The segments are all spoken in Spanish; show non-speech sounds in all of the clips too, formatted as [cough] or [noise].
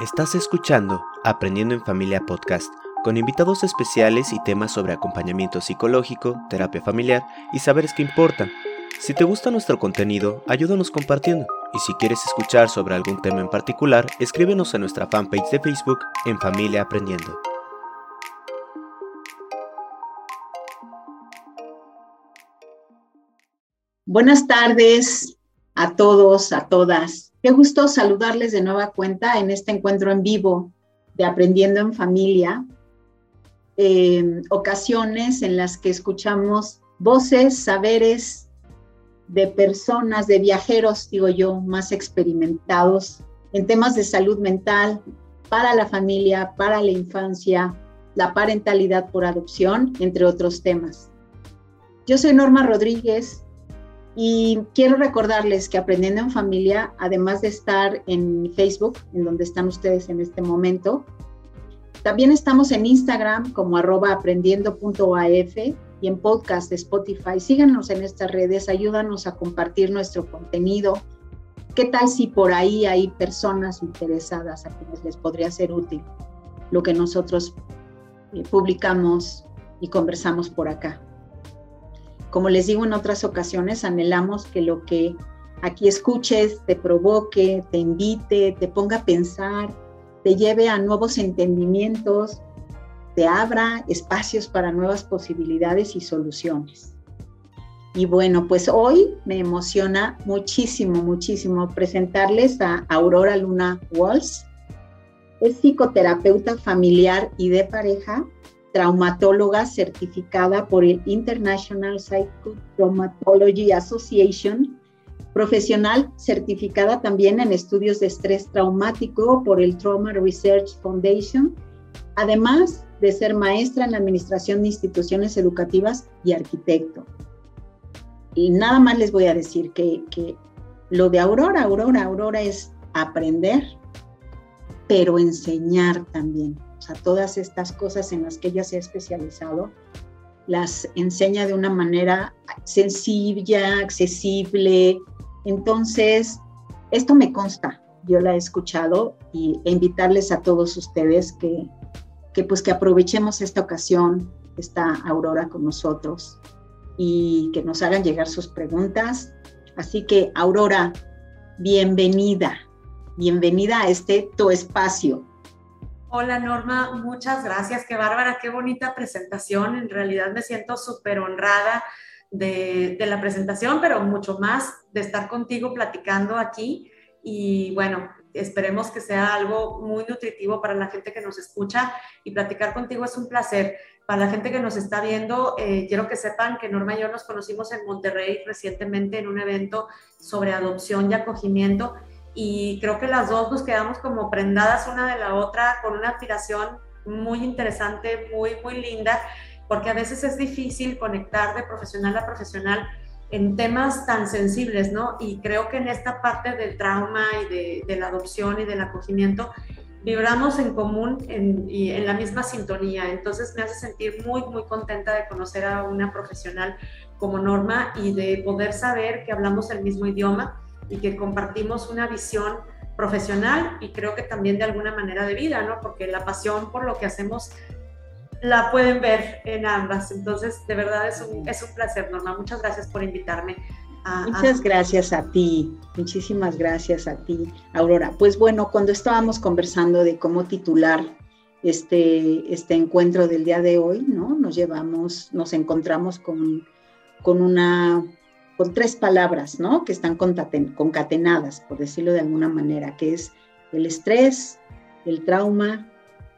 Estás escuchando Aprendiendo en Familia Podcast, con invitados especiales y temas sobre acompañamiento psicológico, terapia familiar y saberes que importan. Si te gusta nuestro contenido, ayúdanos compartiendo. Y si quieres escuchar sobre algún tema en particular, escríbenos a nuestra fanpage de Facebook en Familia Aprendiendo. Buenas tardes a todos, a todas. Qué gusto saludarles de nueva cuenta en este encuentro en vivo de Aprendiendo en Familia. ocasiones en las que escuchamos voces, saberes de personas, de viajeros, digo yo, más experimentados en temas de salud mental para la familia, para la infancia, la parentalidad por adopción, entre otros temas. Yo soy Norma Rodríguez, y quiero recordarles que Aprendiendo en Familia, además de estar en Facebook, en donde están ustedes en este momento, también estamos en Instagram como arroba aprendiendo.af y en podcast de Spotify. Síganos en estas redes, ayúdanos a compartir nuestro contenido. ¿Qué tal si por ahí hay personas interesadas a quienes les podría ser útil lo que nosotros eh, publicamos y conversamos por acá? Como les digo en otras ocasiones, anhelamos que lo que aquí escuches te provoque, te invite, te ponga a pensar, te lleve a nuevos entendimientos, te abra espacios para nuevas posibilidades y soluciones. Y bueno, pues hoy me emociona muchísimo, muchísimo presentarles a Aurora Luna Walls. Es psicoterapeuta familiar y de pareja traumatóloga certificada por el International Psychotraumatology Association, profesional certificada también en estudios de estrés traumático por el Trauma Research Foundation, además de ser maestra en administración de instituciones educativas y arquitecto. Y nada más les voy a decir que, que lo de Aurora, Aurora, Aurora es aprender, pero enseñar también o sea, todas estas cosas en las que ella se ha especializado, las enseña de una manera sencilla, accesible. Entonces, esto me consta, yo la he escuchado y e invitarles a todos ustedes que, que pues que aprovechemos esta ocasión, esta Aurora con nosotros y que nos hagan llegar sus preguntas. Así que, Aurora, bienvenida, bienvenida a este tu espacio. Hola Norma, muchas gracias. Qué bárbara, qué bonita presentación. En realidad me siento súper honrada de, la presentación, pero mucho más de estar contigo platicando aquí. Y bueno, esperemos que sea algo muy nutritivo para la gente que nos escucha y platicar contigo es un placer. Para la gente que nos está viendo, eh, quiero que sepan que Norma y yo nos conocimos en Monterrey recientemente en un evento sobre adopción y acogimiento y creo que las dos nos quedamos como prendadas una de la otra con una aspiración muy interesante, muy, muy linda, porque a veces es difícil conectar de profesional a profesional en temas tan sensibles, ¿no? Y creo que en esta parte del trauma y de, de la adopción y del acogimiento, vibramos en común y en la misma sintonía. Entonces me hace sentir muy, muy contenta de conocer a una profesional como Norma y de poder saber que hablamos el mismo idioma y que compartimos una visión profesional y creo que también de alguna manera de vida, ¿no? Porque la pasión por lo que hacemos la pueden ver en ambas. Entonces, de verdad es un, es un placer, Norma. Muchas gracias por invitarme. Muchas gracias a ti, muchísimas gracias a ti, Aurora. Pues bueno, cuando estábamos conversando de cómo titular este, este encuentro del día de hoy, ¿no? Nos llevamos, nos encontramos con, con una con tres palabras, ¿no? Que están concatenadas, por decirlo de alguna manera, que es el estrés, el trauma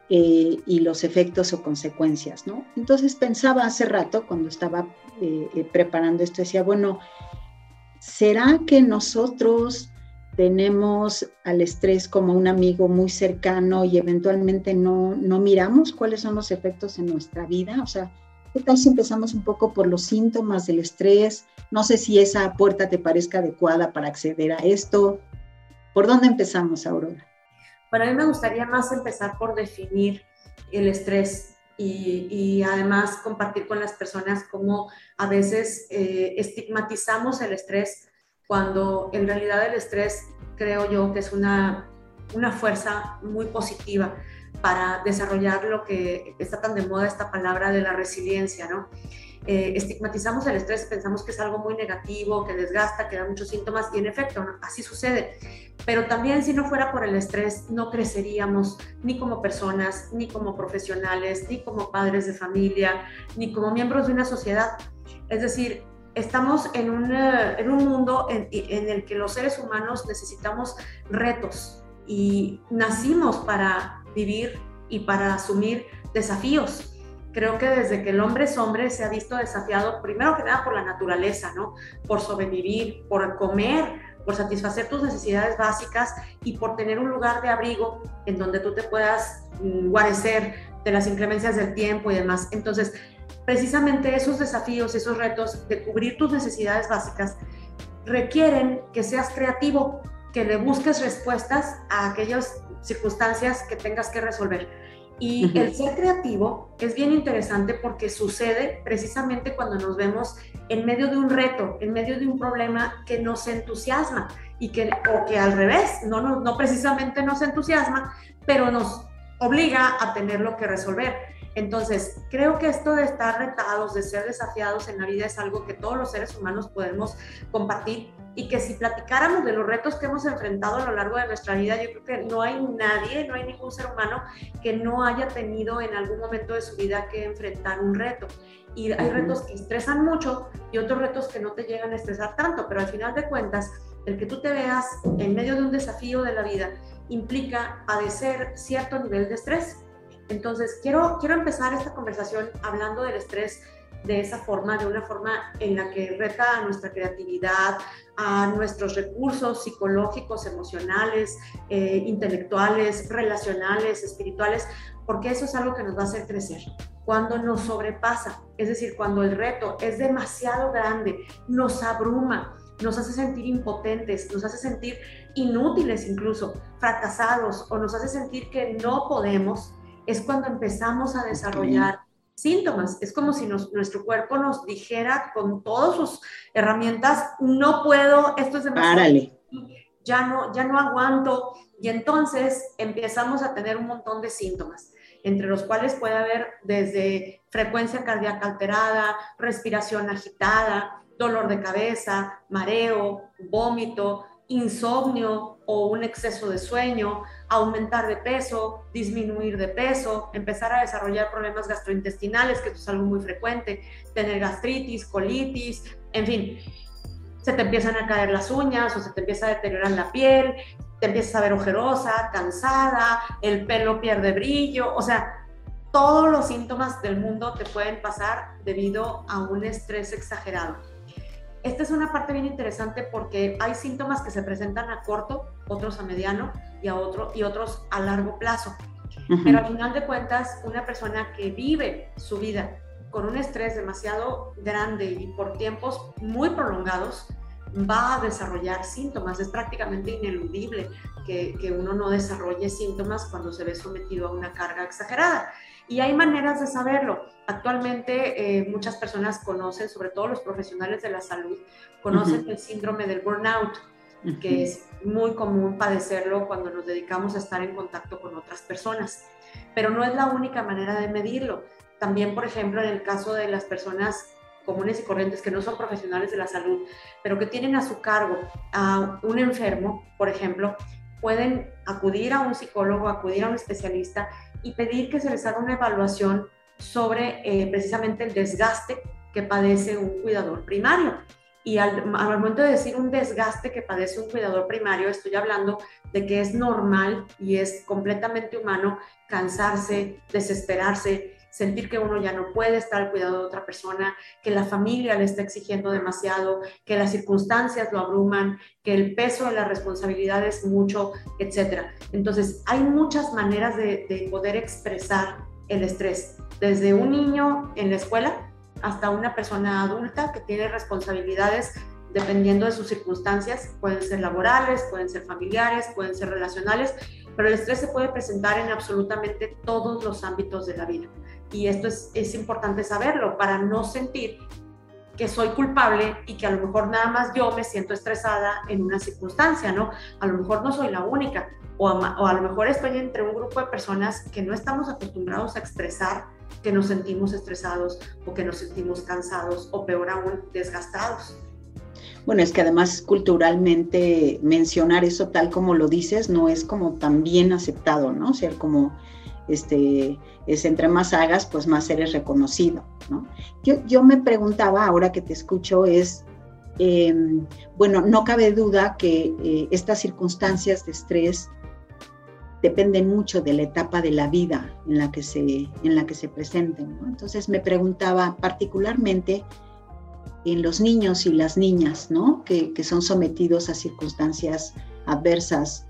eh, y los efectos o consecuencias, ¿no? Entonces pensaba hace rato, cuando estaba eh, eh, preparando esto, decía, bueno, ¿será que nosotros tenemos al estrés como un amigo muy cercano y eventualmente no, no miramos cuáles son los efectos en nuestra vida? O sea, ¿Qué tal si empezamos un poco por los síntomas del estrés? No sé si esa puerta te parezca adecuada para acceder a esto. ¿Por dónde empezamos, Aurora? Para mí me gustaría más empezar por definir el estrés y, además compartir con las personas cómo a veces eh, estigmatizamos el estrés cuando en realidad el estrés creo yo que es una una fuerza muy positiva para desarrollar lo que está tan de moda esta palabra de la resiliencia, ¿no? Eh, estigmatizamos el estrés, pensamos que es algo muy negativo, que desgasta, que da muchos síntomas y en efecto, así sucede. Pero también si no fuera por el estrés, no creceríamos ni como personas, ni como profesionales, ni como padres de familia, ni como miembros de una sociedad. Es decir, estamos en un, en un mundo en, en el que los seres humanos necesitamos retos y nacimos para vivir y para asumir desafíos creo que desde que el hombre es hombre se ha visto desafiado, primero que nada por la naturaleza, ¿no? Por sobrevivir, por comer, por satisfacer tus necesidades básicas y por tener un lugar de abrigo en donde tú te puedas mm, guarecer de las inclemencias del tiempo y demás. Entonces, precisamente esos desafíos, esos retos de cubrir tus necesidades básicas requieren que seas creativo, que le busques respuestas a aquellas circunstancias que tengas que resolver. Y el ser creativo es bien interesante porque sucede precisamente cuando nos vemos en medio de un reto, en medio de un problema que nos entusiasma y que, o que al revés, no, no, no precisamente nos entusiasma, pero nos obliga a tenerlo que resolver. Entonces, creo que esto de estar retados, de ser desafiados en la vida es algo que todos los seres humanos podemos compartir y que si platicáramos de los retos que hemos enfrentado a lo largo de nuestra vida, yo creo que no hay nadie, no hay ningún ser humano que no haya tenido en algún momento de su vida que enfrentar un reto. Y hay retos que estresan mucho y otros retos que no te llegan a estresar tanto, pero al final de cuentas, el que tú te veas en medio de un desafío de la vida implica padecer cierto nivel de estrés. Entonces, quiero, quiero empezar esta conversación hablando del estrés de esa forma, de una forma en la que reta a nuestra creatividad, a nuestros recursos psicológicos, emocionales, eh, intelectuales, relacionales, espirituales, porque eso es algo que nos va a hacer crecer. Cuando nos sobrepasa, es decir, cuando el reto es demasiado grande, nos abruma, nos hace sentir impotentes, nos hace sentir inútiles incluso, fracasados o nos hace sentir que no podemos, es cuando empezamos a desarrollar síntomas. Es como si nuestro cuerpo nos dijera con todas sus herramientas, no puedo, esto es demasiado. Ya no, ya no aguanto. Y entonces empezamos a tener un montón de síntomas, entre los cuales puede haber desde frecuencia cardíaca alterada, respiración agitada, dolor de cabeza, mareo, vómito, insomnio o un exceso de sueño, aumentar de peso, disminuir de peso, empezar a desarrollar problemas gastrointestinales, que es algo muy frecuente, tener gastritis, colitis, en fin, se te empiezan a caer las uñas o se te empieza a deteriorar la piel, te empiezas a ver ojerosa, cansada, el pelo pierde brillo, o sea, todos los síntomas del mundo te pueden pasar debido a un estrés exagerado. Esta es una parte bien interesante porque hay síntomas que se presentan a corto, otros a mediano y, a otro, y otros a largo plazo. Pero al final de cuentas, una persona que vive su vida con un estrés demasiado grande y por tiempos muy prolongados, va a desarrollar síntomas. Es prácticamente ineludible que, que, uno no desarrolle síntomas cuando se ve sometido a una carga exagerada. Y hay maneras de saberlo. Actualmente eh, muchas personas conocen, sobre todo los profesionales de la salud, conocen el síndrome del burnout, que es muy común padecerlo cuando nos dedicamos a estar en contacto con otras personas. Pero no es la única manera de medirlo. También, por ejemplo, en el caso de las personas comunes y corrientes que no son profesionales de la salud, pero que tienen a su cargo a un enfermo, por ejemplo, pueden acudir a un psicólogo, acudir a un especialista y pedir que se les haga una evaluación sobre eh, precisamente el desgaste que padece un cuidador primario. Y al, momento de decir un desgaste que padece un cuidador primario, estoy hablando de que es normal y es completamente humano cansarse, desesperarse, sentir que uno ya no puede estar al cuidado de otra persona, que la familia le está exigiendo demasiado, que las circunstancias lo abruman, que el peso de la responsabilidad es mucho, etc. Entonces, hay muchas maneras de, de poder expresar el estrés, desde un niño en la escuela hasta una persona adulta que tiene responsabilidades dependiendo de sus circunstancias, pueden ser laborales, pueden ser familiares, pueden ser relacionales, pero el estrés se puede presentar en absolutamente todos los ámbitos de la vida. Y esto es, es importante saberlo para no sentir que soy culpable y que a lo mejor nada más yo me siento estresada en una circunstancia, ¿no? A lo mejor no soy la única o a, lo mejor estoy entre un grupo de personas que no estamos acostumbrados a expresar que nos sentimos estresados o que nos sentimos cansados o peor aún desgastados. Bueno, es que además culturalmente mencionar eso tal como lo dices no es como tan bien aceptado, ¿no? O sea, como este, es entre más hagas, pues más eres reconocido, ¿no? Yo, yo me preguntaba, ahora que te escucho, es, em, bueno, no cabe duda que eh, estas circunstancias de estrés dependen mucho de la etapa de la vida en la que se, en la que se presenten. Entonces me preguntaba particularmente en los niños y las niñas, ¿no? Que, son sometidos a circunstancias adversas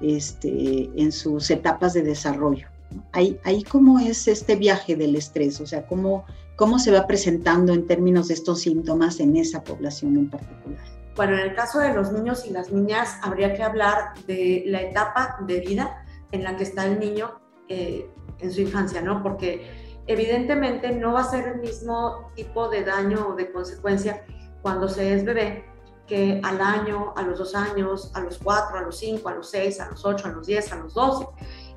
este, en sus etapas de desarrollo. Ahí, ahí cómo es este viaje del estrés, o sea, cómo, cómo se va presentando en términos de estos síntomas en esa población en particular. Bueno, en el caso de los niños y las niñas, habría que hablar de la etapa de vida en la que está el niño eh, en su infancia, ¿no? Porque evidentemente no va a ser el mismo tipo de daño o de consecuencia cuando se es bebé que al año, a los dos años, a los cuatro, a los cinco, a los seis, a los ocho, a los diez, a los doce.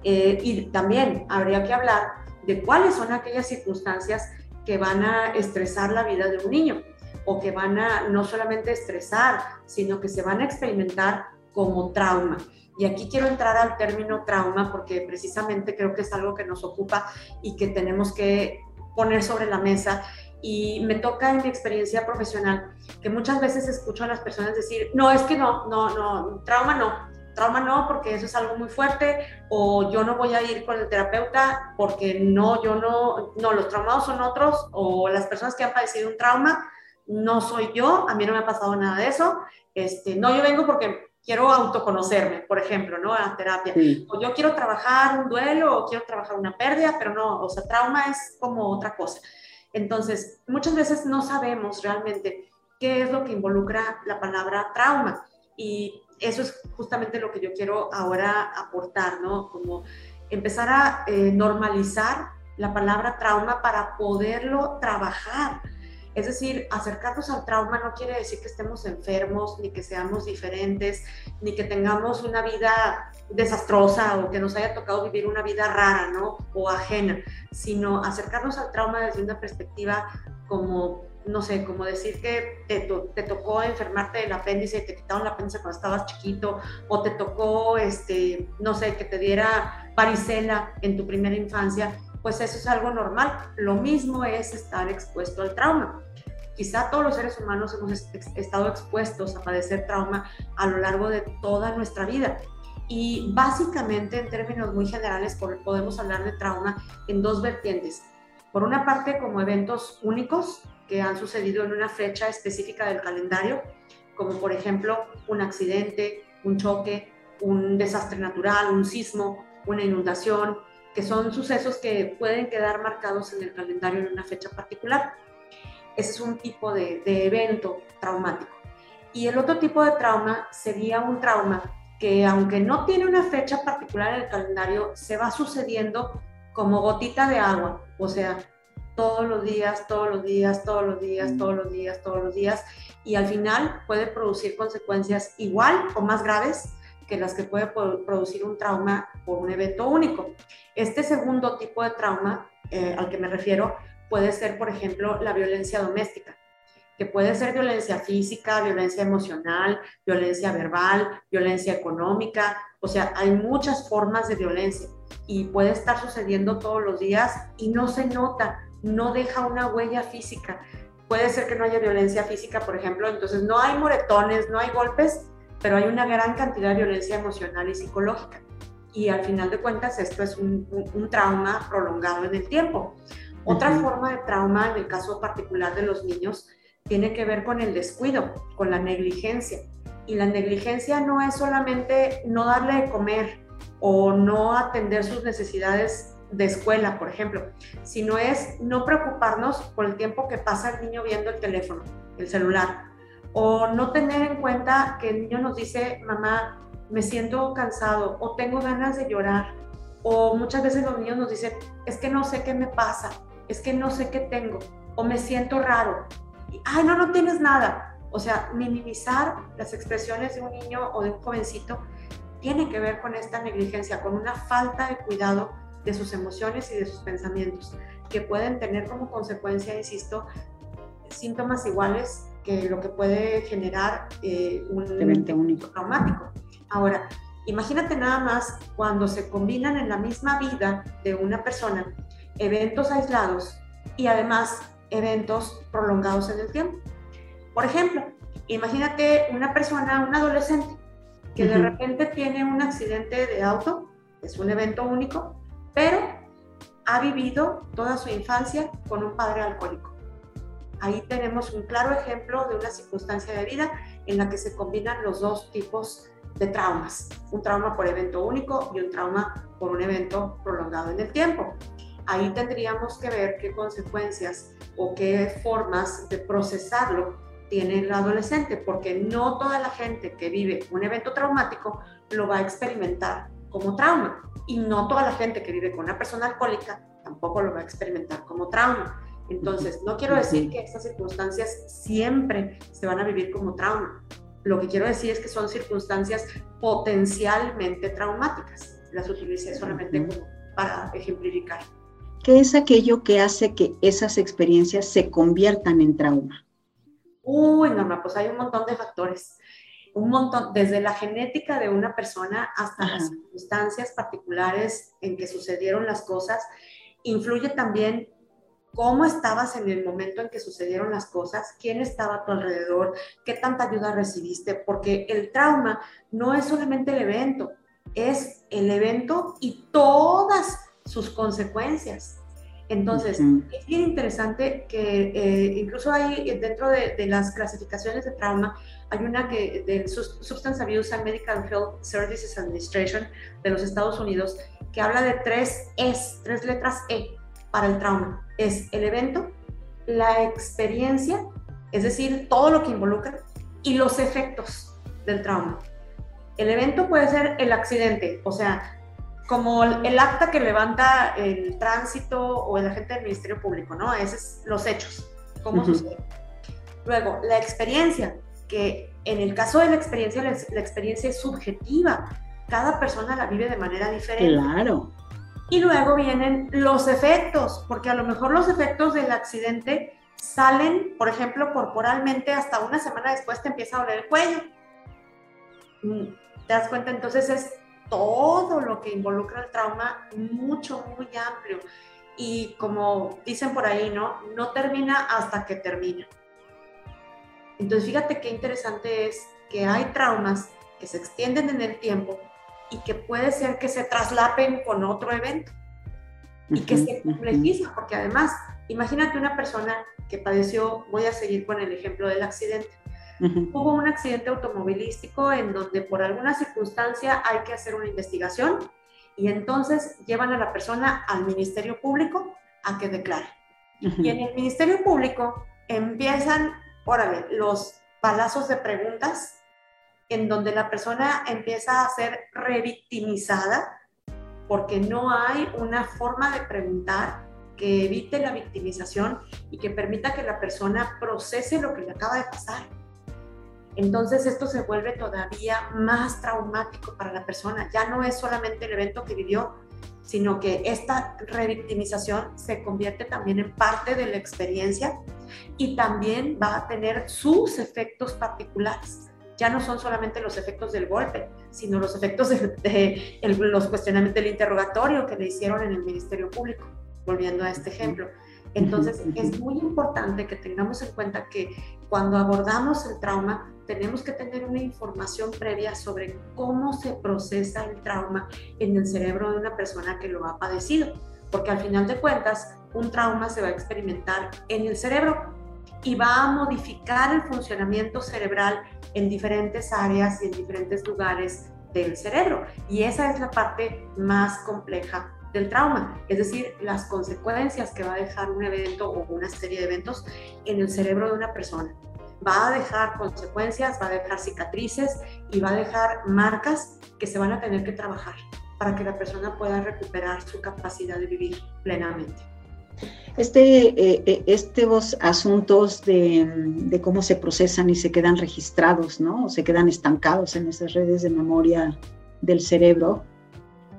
Eh, y también habría que hablar de cuáles son aquellas circunstancias que van a estresar la vida de un niño o que van a no solamente estresar, sino que se van a experimentar como trauma. Y aquí quiero entrar al término trauma porque precisamente creo que es algo que nos ocupa y que tenemos que poner sobre la mesa. Y me toca en mi experiencia profesional que muchas veces escucho a las personas decir, no, es que no, no, no, trauma no, trauma no, porque eso es algo muy fuerte, o yo no voy a ir con el terapeuta porque no, yo no, no, los traumados son otros, o las personas que han padecido un trauma, no soy yo, a mí no me ha pasado nada de eso, este, no, yo vengo porque quiero autoconocerme, por ejemplo, ¿no? A terapia. O yo quiero trabajar un duelo o quiero trabajar una pérdida, pero no, o sea, trauma es como otra cosa. Entonces, muchas veces no sabemos realmente qué es lo que involucra la palabra trauma. Y eso es justamente lo que yo quiero ahora aportar, ¿no? Como empezar a eh, normalizar la palabra trauma para poderlo trabajar es decir, acercarnos al trauma no quiere decir que estemos enfermos, ni que seamos diferentes, ni que tengamos una vida desastrosa o que nos haya tocado vivir una vida rara, ¿no? O ajena, sino acercarnos al trauma desde una perspectiva como, no sé, como decir que te, te tocó enfermarte del apéndice, te quitaron el apéndice cuando estabas chiquito, o te tocó, este, no sé, que te diera varicela en tu primera infancia pues eso es algo normal. Lo mismo es estar expuesto al trauma. Quizá todos los seres humanos hemos estado expuestos a padecer trauma a lo largo de toda nuestra vida. Y básicamente, en términos muy generales, podemos hablar de trauma en dos vertientes. Por una parte, como eventos únicos que han sucedido en una fecha específica del calendario, como por ejemplo un accidente, un choque, un desastre natural, un sismo, una inundación, que son sucesos que pueden quedar marcados en el calendario en una fecha particular. Ese es un tipo de, evento traumático. Y el otro tipo de trauma sería un trauma que aunque no tiene una fecha particular en el calendario, se va sucediendo como gotita de agua, o sea, todos los días, todos los días, todos los días, todos los días, todos los días, y al final puede producir consecuencias igual o más graves que las que puede producir un trauma por un evento único. Este segundo tipo de trauma eh, al que me refiero puede ser, por ejemplo, la violencia doméstica, que puede ser violencia física, violencia emocional, violencia verbal, violencia económica, o sea, hay muchas formas de violencia y puede estar sucediendo todos los días y no se nota, no deja una huella física. Puede ser que no haya violencia física, por ejemplo, entonces no hay moretones, no hay golpes, pero hay una gran cantidad de violencia emocional y psicológica. Y al final de cuentas esto es un, trauma prolongado en el tiempo. Otra forma de trauma, en el caso particular de los niños, tiene que ver con el descuido, con la negligencia. Y la negligencia no es solamente no darle de comer o no atender sus necesidades de escuela, por ejemplo, sino es no preocuparnos por el tiempo que pasa el niño viendo el teléfono, el celular, o no tener en cuenta que el niño nos dice, mamá, me siento cansado o tengo ganas de llorar. O muchas veces los niños nos dicen, es que no sé qué me pasa, es que no sé qué tengo o me siento raro. y, ay, no, no tienes nada. O sea, minimizar las expresiones de un niño o de un jovencito tiene que ver con esta negligencia, con una falta de cuidado de sus emociones y de sus pensamientos, que pueden tener como consecuencia, insisto, síntomas iguales que lo que puede generar eh, un evento único traumático. Ahora, imagínate nada más cuando se combinan en la misma vida de una persona eventos aislados y además eventos prolongados en el tiempo. Por ejemplo, imagínate una persona, un adolescente, que de repente tiene un accidente de auto, es un evento único, pero ha vivido toda su infancia con un padre alcohólico. Ahí tenemos un claro ejemplo de una circunstancia de vida en la que se combinan los dos tipos de traumas, un trauma por evento único y un trauma por un evento prolongado en el tiempo. Ahí tendríamos que ver qué consecuencias o qué formas de procesarlo tiene el adolescente, porque no toda la gente que vive un evento traumático lo va a experimentar como trauma y no toda la gente que vive con una persona alcohólica tampoco lo va a experimentar como trauma. Entonces, no quiero decir que estas circunstancias siempre se van a vivir como trauma. Lo que quiero decir es que son circunstancias potencialmente traumáticas. Las utilicé solamente como para ejemplificar. ¿Qué es aquello que hace que esas experiencias se conviertan en trauma? Uy, Norma, pues hay un montón de factores. Un montón, desde la genética de una persona hasta las circunstancias particulares en que sucedieron las cosas. Influye también cómo estabas en el momento en que sucedieron las cosas, quién estaba a tu alrededor, qué tanta ayuda recibiste, porque el trauma no es solamente el evento, es el evento y todas sus consecuencias. Entonces, es bien interesante que eh, incluso hay dentro de, las clasificaciones de trauma, hay una que del Substance Abuse and Medical Health Services Administration de los Estados Unidos, que habla de tres es tres letras E para el trauma. Es el evento, la experiencia, es decir, todo lo que involucra, y los efectos del trauma. El evento puede ser el accidente, o sea, como el, acta que levanta el tránsito o el agente del Ministerio Público, ¿no? Esos son los hechos, cómo sucede. Luego, la experiencia, que en el caso de la experiencia, la, experiencia es subjetiva. Cada persona la vive de manera diferente. Claro. Y luego vienen los efectos, porque a lo mejor los efectos del accidente salen, por ejemplo, corporalmente, hasta una semana después te empieza a doler el cuello. Mm, ¿Te das cuenta? Entonces es todo lo que involucra el trauma mucho, muy amplio. Y como dicen por ahí, ¿no? No termina hasta que termina. Entonces, fíjate qué interesante es que hay traumas que se extienden en el tiempo y que puede ser que se traslapen con otro evento y que se complejizan, porque además, imagínate una persona que padeció, voy a seguir con el ejemplo del accidente, Hubo un accidente automovilístico en donde por alguna circunstancia hay que hacer una investigación y entonces llevan a la persona al Ministerio Público a que declare. Y en el Ministerio Público empiezan, órale, los palazos de preguntas en donde la persona empieza a ser revictimizada porque no hay una forma de preguntar que evite la victimización y que permita que la persona procese lo que le acaba de pasar. Entonces esto se vuelve todavía más traumático para la persona. Ya no es solamente el evento que vivió, sino que esta revictimización se convierte también en parte de la experiencia y también va a tener sus efectos particulares. Ya no son solamente los efectos del golpe, sino los efectos de, los cuestionamientos del interrogatorio que le hicieron en el Ministerio Público, volviendo a este ejemplo. Entonces, es muy importante que tengamos en cuenta que cuando abordamos el trauma, tenemos que tener una información previa sobre cómo se procesa el trauma en el cerebro de una persona que lo ha padecido, porque al final de cuentas, un trauma se va a experimentar en el cerebro y va a modificar el funcionamiento cerebral en diferentes áreas y en diferentes lugares del cerebro. Y esa es la parte más compleja del trauma, es decir, las consecuencias que va a dejar un evento o una serie de eventos en el cerebro de una persona. Va a dejar consecuencias, va a dejar cicatrices y va a dejar marcas que se van a tener que trabajar para que la persona pueda recuperar su capacidad de vivir plenamente. Este, eh, eh, estos asuntos de, cómo se procesan y se quedan registrados, ¿no? O se quedan estancados en esas redes de memoria del cerebro,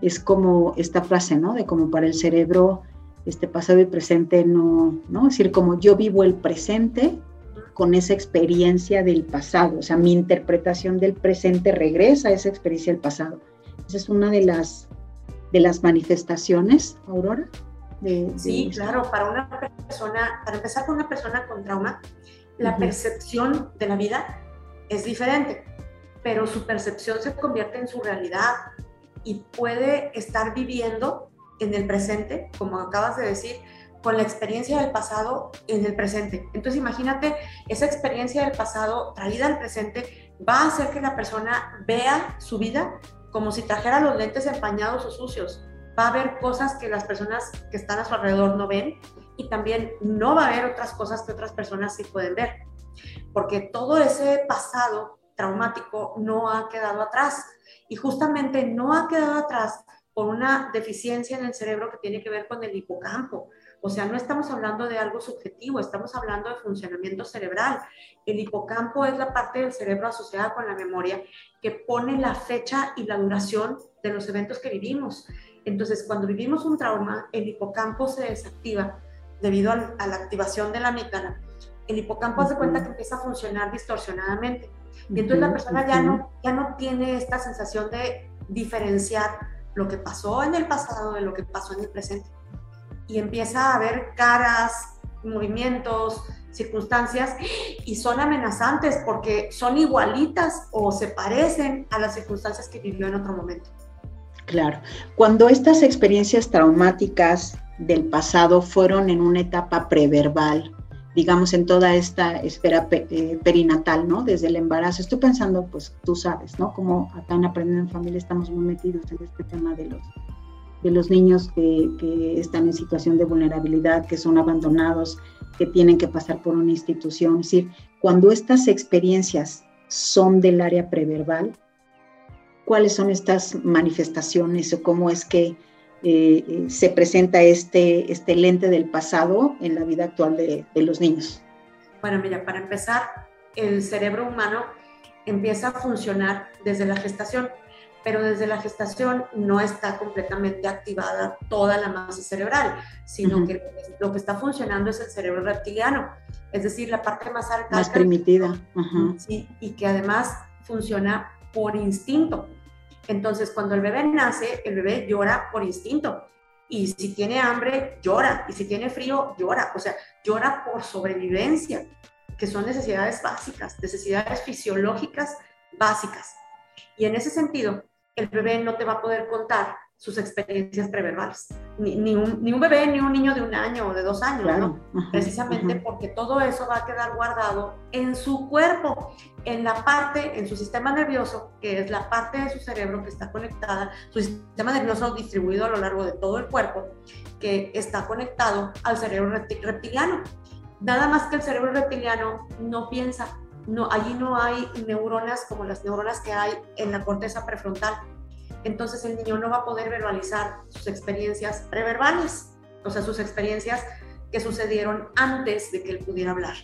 es como esta frase, ¿no? De como para el cerebro, este pasado y presente no, ¿no? Es decir, como yo vivo el presente con esa experiencia del pasado, o sea, mi interpretación del presente regresa a esa experiencia del pasado. Esa es una de las, de las manifestaciones, Aurora sí, claro, para una persona, para empezar con una persona con trauma, la percepción de la vida es diferente, pero su percepción se convierte en su realidad y puede estar viviendo en el presente, como acabas de decir, con la experiencia del pasado en el presente. Entonces imagínate, esa experiencia del pasado traída al presente va a hacer que la persona vea su vida como si trajera los lentes empañados o sucios va a haber cosas que las personas que están a su alrededor no ven y también no va a haber otras cosas que otras personas sí pueden ver, porque todo ese pasado traumático no ha quedado atrás y justamente no ha quedado atrás por una deficiencia en el cerebro que tiene que ver con el hipocampo. O sea, no estamos hablando de algo subjetivo, estamos hablando de funcionamiento cerebral. El hipocampo es la parte del cerebro asociada con la memoria que pone la fecha y la duración de los eventos que vivimos. Entonces, cuando vivimos un trauma, el hipocampo se desactiva debido a, la activación de la amígdala. El hipocampo hace cuenta que empieza a funcionar distorsionadamente. Y entonces la persona ya no, ya no tiene esta sensación de diferenciar lo que pasó en el pasado de lo que pasó en el presente. Y empieza a ver caras, movimientos, circunstancias y son amenazantes porque son igualitas o se parecen a las circunstancias que vivió en otro momento. Claro, cuando estas experiencias traumáticas del pasado fueron en una etapa preverbal, digamos en toda esta esfera eh, perinatal, ¿no? Desde el embarazo, estoy pensando, pues tú sabes, ¿no? Como acá en Aprendiendo en Familia estamos muy metidos en este tema de los, de los niños que, que están en situación de vulnerabilidad, que son abandonados, que tienen que pasar por una institución. Es decir, cuando estas experiencias son del área preverbal, cuáles son estas manifestaciones o cómo es que eh, eh, se presenta este, este lente del pasado en la vida actual de, los niños? Bueno, mira, para empezar, el cerebro humano empieza a funcionar desde la gestación, pero desde la gestación no está completamente activada toda la masa cerebral, sino que lo que está funcionando es el cerebro reptiliano, es decir, la parte más arcaica. Más primitiva. Sí, y que además funciona por instinto. Entonces, cuando el bebé nace, el bebé llora por instinto. Y si tiene hambre, llora. Y si tiene frío, llora. O sea, llora por sobrevivencia, que son necesidades básicas, necesidades fisiológicas básicas. Y en ese sentido, el bebé no te va a poder contar sus experiencias preverbales. Ni, un, bebé, ni un niño de un año o de dos años, ¿no? Precisamente porque todo eso va a quedar guardado en su cuerpo, en la parte, en su sistema nervioso, que es la parte de su cerebro que está conectada, su sistema nervioso distribuido a lo largo de todo el cuerpo, que está conectado al cerebro reptiliano. Nada más que el cerebro reptiliano no piensa, no, allí no hay neuronas como las neuronas que hay en la corteza prefrontal entonces el niño no va a poder verbalizar sus experiencias preverbales, o sea, sus experiencias que sucedieron antes de que él pudiera hablar.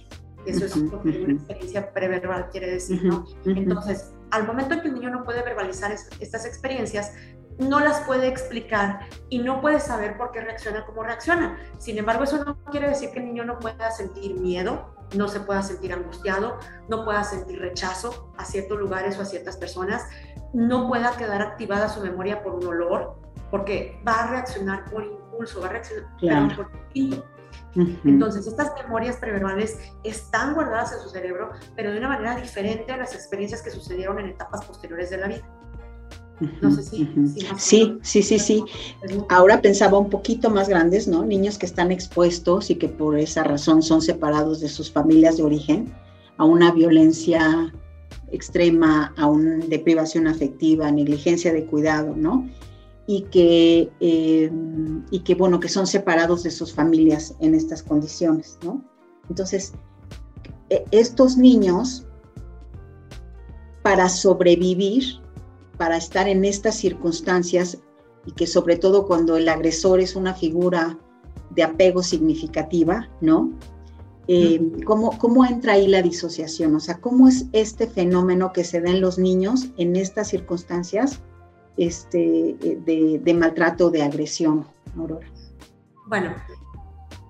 Eso es lo que una experiencia preverbal quiere decir, ¿no? Entonces, al momento en que el niño no puede verbalizar estas experiencias, no las puede explicar y no puede saber por qué reacciona como reacciona. Sin embargo, eso no quiere decir que el niño no pueda sentir miedo, no se pueda sentir angustiado, no pueda sentir rechazo a ciertos lugares o a ciertas personas, no pueda quedar activada su memoria por un olor, porque va a reaccionar por impulso, va a reaccionar por instinto. Entonces, estas memorias preverbales están guardadas en su cerebro, pero de una manera diferente a las experiencias que sucedieron en etapas posteriores de la vida. No sé si, sí, sí, sí, sí. Ahora pensaba un poquito más grandes, ¿no? Niños que están expuestos y que por esa razón son separados de sus familias de origen a una violencia extrema, a una deprivación afectiva, negligencia de cuidado, ¿no? Y que, eh, y que, bueno, que son separados de sus familias en estas condiciones, ¿no? Entonces, e, estos niños, para sobrevivir, para estar en estas circunstancias, y que sobre todo cuando el agresor es una figura de apego significativa, ¿no? Eh, ¿cómo, ¿Cómo entra ahí la disociación? O sea, ¿cómo es este fenómeno que se da en los niños en estas circunstancias este, de, de maltrato de agresión, Aurora? Bueno,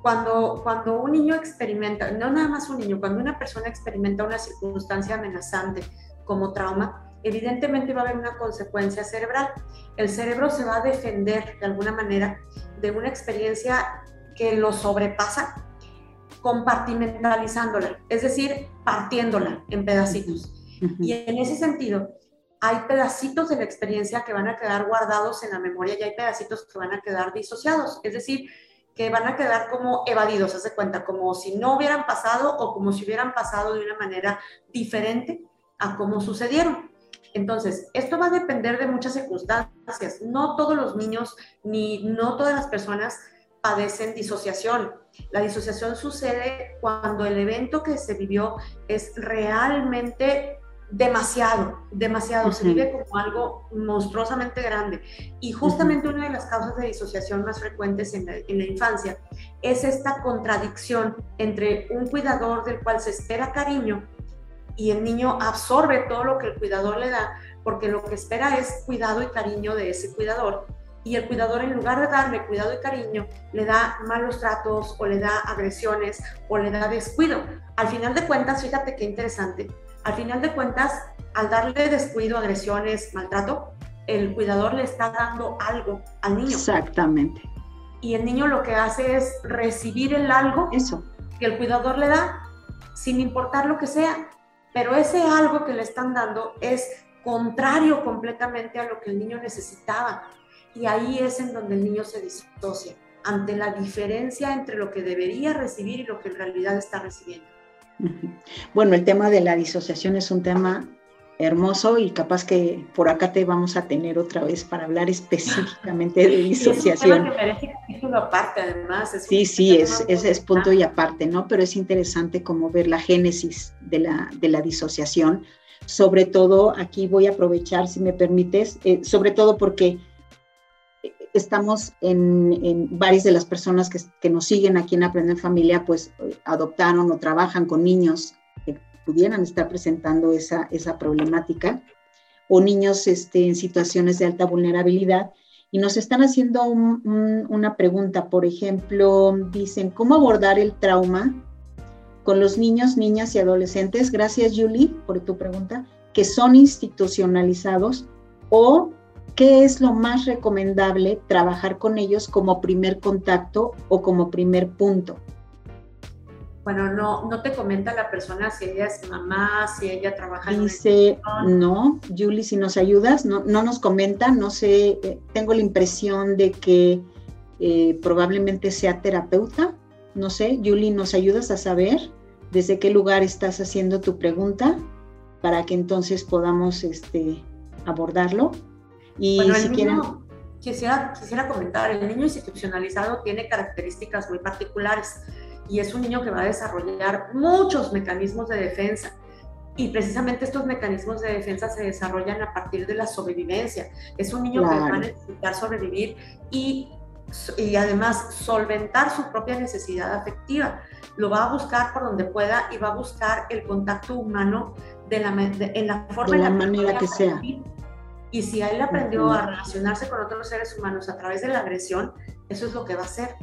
cuando, cuando un niño experimenta, no nada más un niño, cuando una persona experimenta una circunstancia amenazante como trauma, evidentemente va a haber una consecuencia cerebral. El cerebro se va a defender de alguna manera de una experiencia que lo sobrepasa, compartimentalizándola, es decir, partiéndola en pedacitos. Y en ese sentido, hay pedacitos de la experiencia que van a quedar guardados en la memoria y hay pedacitos que van a quedar disociados, es decir, que van a quedar como evadidos, hace cuenta, como si no hubieran pasado o como si hubieran pasado de una manera diferente a cómo sucedieron. Entonces, esto va a depender de muchas circunstancias. No todos los niños ni no todas las personas padecen disociación. La disociación sucede cuando el evento que se vivió es realmente demasiado, demasiado, se vive como algo monstruosamente grande. Y justamente una de las causas de disociación más frecuentes en la, en la, infancia es esta contradicción entre un cuidador del cual se espera cariño y el niño absorbe todo lo que el cuidador le da, porque lo que espera es cuidado y cariño de ese cuidador. Y el cuidador en lugar de darle cuidado y cariño, le da malos tratos o le da agresiones o le da descuido. Al final de cuentas, fíjate qué interesante, al final de cuentas, al darle descuido, agresiones, maltrato, el cuidador le está dando algo al niño. Exactamente. Y el niño lo que hace es recibir el algo Eso. que el cuidador le da, sin importar lo que sea pero ese algo que le están dando es contrario completamente a lo que el niño necesitaba. Y ahí es en donde el niño se disocia, ante la diferencia entre lo que debería recibir y lo que en realidad está recibiendo. Bueno, el tema de la disociación es un tema hermoso y capaz que por acá te vamos a tener otra vez para hablar específicamente de disociación. [laughs] es un tema que merece aparte, además. sí, sí, es, es, es, punto y aparte, ¿no? Pero es interesante como ver la génesis de la, de la disociación. Sobre todo, aquí voy a aprovechar, si me permites, eh, sobre todo porque estamos en, en varias de las personas que, que nos siguen aquí en Aprender Familia, pues adoptaron o trabajan con niños pudieran estar presentando esa, esa problemática, o niños este, en situaciones de alta vulnerabilidad. Y nos están haciendo una pregunta, por ejemplo, dicen, ¿cómo abordar el trauma con los niños, niñas y adolescentes? Gracias, Julie, por tu pregunta, que son institucionalizados o qué es lo más recomendable trabajar con ellos como primer contacto o como primer punto bueno, no, no te comenta la persona si ella es mamá, si ella trabaja en Dice, no, Julie, si nos ayudas, no, no nos comenta, no sé, eh, tengo la impresión de que eh, probablemente sea terapeuta, no sé, Julie, ¿nos ayudas a saber desde qué lugar estás haciendo tu pregunta para que entonces podamos este, abordarlo? Y si quieren... Quisiera, quisiera comentar, el niño institucionalizado tiene características muy particulares y es un niño que va a desarrollar muchos mecanismos de defensa. Y precisamente estos mecanismos de defensa se desarrollan a partir de la sobrevivencia. Es un niño que va a necesitar sobrevivir y, y además solventar su propia necesidad afectiva. Lo va a buscar por donde pueda y va a buscar el contacto humano de la, en la forma de la manera que sea. Y si él aprendió a relacionarse con otros seres humanos a través de la agresión, eso es lo que va a hacer.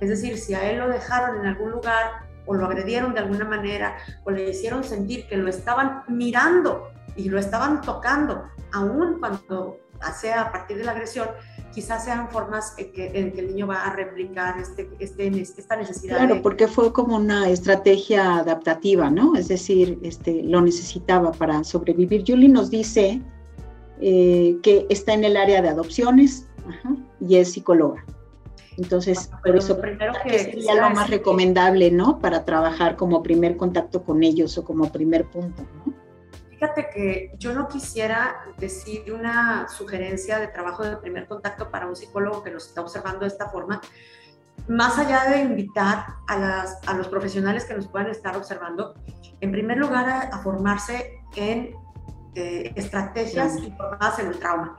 Es decir, si a él lo dejaron en algún lugar o lo agredieron de alguna manera o le hicieron sentir que lo estaban mirando y lo estaban tocando, aún cuando sea a partir de la agresión, quizás sean formas en que, en que el niño va a replicar este, este, esta necesidad. Claro, porque fue como una estrategia adaptativa, ¿no? Es decir, este, lo necesitaba para sobrevivir. Julie nos dice eh, que está en el área de adopciones y es psicóloga. Entonces, por eso primero que sería lo más recomendable, ¿no? Para trabajar como primer contacto con ellos o como primer punto, ¿no? Fíjate que yo no quisiera decir una sugerencia de trabajo de primer contacto para un psicólogo que nos está observando de esta forma, más allá de invitar a, las, a los profesionales que nos puedan estar observando, en primer lugar a, formarse en eh, estrategias informadas en el trauma.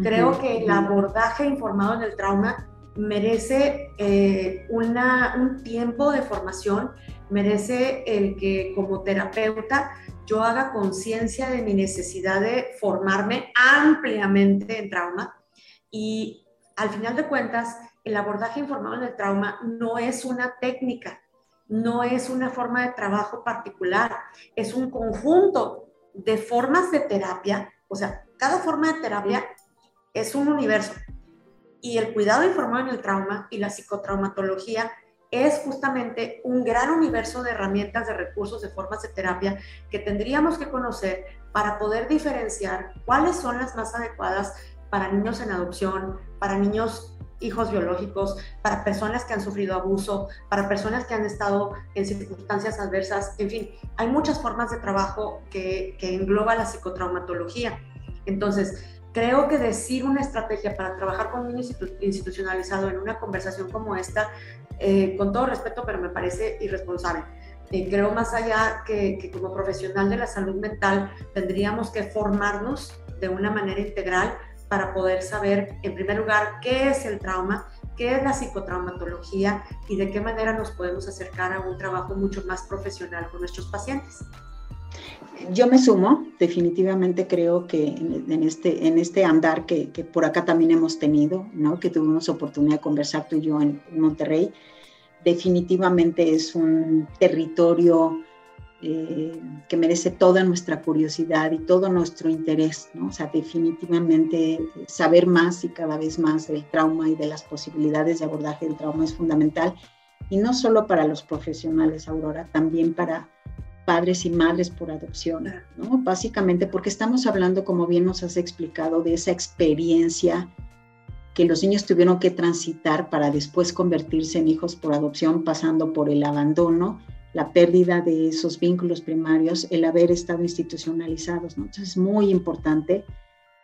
Creo que el abordaje informado en el trauma merece eh, una, un tiempo de formación, merece el que como terapeuta yo haga conciencia de mi necesidad de formarme ampliamente en trauma. Y al final de cuentas el abordaje informado en el trauma no es una técnica, no es una forma de trabajo particular, es un conjunto de formas de terapia, o sea, cada forma de terapia es un universo. Y el cuidado informado en el trauma y la psicotraumatología es justamente un gran universo de herramientas, de recursos, de formas de terapia que tendríamos que conocer para poder diferenciar cuáles son las más adecuadas para niños en adopción, para niños hijos biológicos, para personas que han sufrido abuso, para personas que han estado en circunstancias adversas, en fin, hay muchas formas de trabajo que, que engloba la psicotraumatología. Entonces, creo que decir una estrategia para trabajar con un niño institucionalizado en una conversación como esta, eh, con todo respeto, pero me parece irresponsable. Eh, creo más allá que, que como profesional de la salud mental tendríamos que formarnos de una manera integral para poder saber, en primer lugar, qué es el trauma, qué es la psicotraumatología y de qué manera nos podemos acercar a un trabajo mucho más profesional con nuestros pacientes. Yo me sumo, definitivamente creo que en, este, en este andar que, por acá también hemos tenido, ¿no? que tuvimos oportunidad de conversar tú y yo en Monterrey, definitivamente es un territorio eh, que merece toda nuestra curiosidad y todo nuestro interés, ¿no? O sea, definitivamente eh, saber más y cada vez más del trauma y de las posibilidades de abordaje del trauma es fundamental, y no solo para los profesionales, Aurora, también para padres y madres por adopción, ¿no? Básicamente porque estamos hablando, como bien nos has explicado, de esa experiencia que los niños tuvieron que transitar para después convertirse en hijos por adopción, pasando por el abandono, la pérdida de esos vínculos primarios, el haber estado institucionalizados. ¿no? Entonces es muy importante,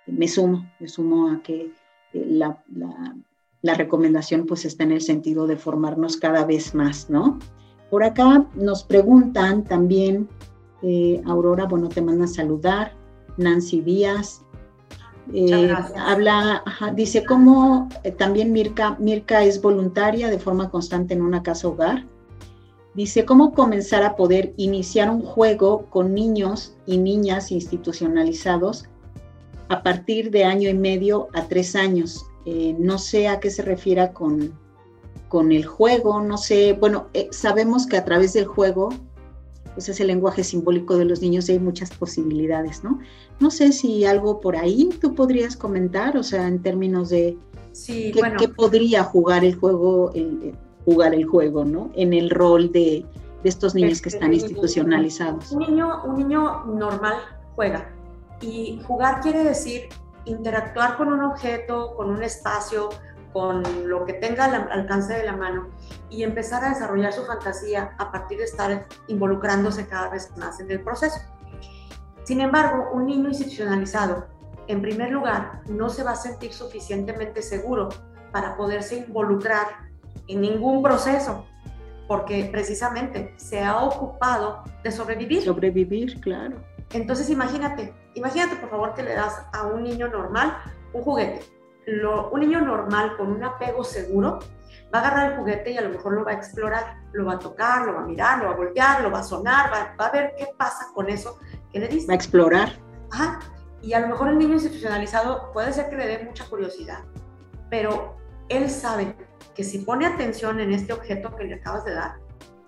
me sumo, me sumo a que eh, la, la, recomendación pues está en el sentido de formarnos cada vez más, ¿no? Por acá nos preguntan también, eh, Aurora, bueno, te mandan saludar, Nancy Díaz, eh, habla, dice cómo también Mirka, Mirka es voluntaria de forma constante en una casa hogar. Dice, ¿cómo comenzar a poder iniciar un juego con niños y niñas institucionalizados a partir de año y medio a tres años? Eh, no sé a qué se refiera con, con el juego, no sé, bueno, eh, sabemos que a través del juego, pues es el lenguaje simbólico de los niños y hay muchas posibilidades, ¿no? No sé si algo por ahí tú podrías comentar, o sea, en términos de sí, qué, podría jugar el juego, el, jugar el juego, ¿no? En el rol de, estos niños que están institucionalizados. Un niño, un niño normal juega y jugar quiere decir interactuar con un objeto, con un espacio, con lo que tenga al alcance de la mano y empezar a desarrollar su fantasía a partir de estar involucrándose cada vez más en el proceso. Sin embargo, un niño institucionalizado, en primer lugar, no se va a sentir suficientemente seguro para poderse involucrar en ningún proceso, porque precisamente se ha ocupado de sobrevivir. Sobrevivir, claro. Entonces imagínate, imagínate por favor que le das a un niño normal un juguete. Lo, un niño normal con un apego seguro va a agarrar el juguete y a lo mejor lo va a explorar, lo va a tocar, lo va a mirar, lo va a voltear, lo va a sonar, va, va a ver qué pasa con eso que le dice. Va a explorar. Ajá. Y a lo mejor el niño institucionalizado puede ser que le dé mucha curiosidad, pero él sabe que si pone atención en este objeto que le acabas de dar,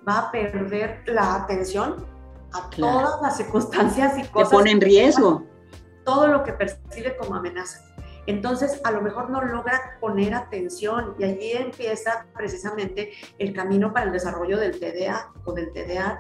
va a perder la atención a todas las circunstancias y cosas. Le pone en riesgo. Todo lo que percibe como amenaza. Entonces, a lo mejor no logra poner atención y allí empieza precisamente el camino para el desarrollo del TDA o del TDAH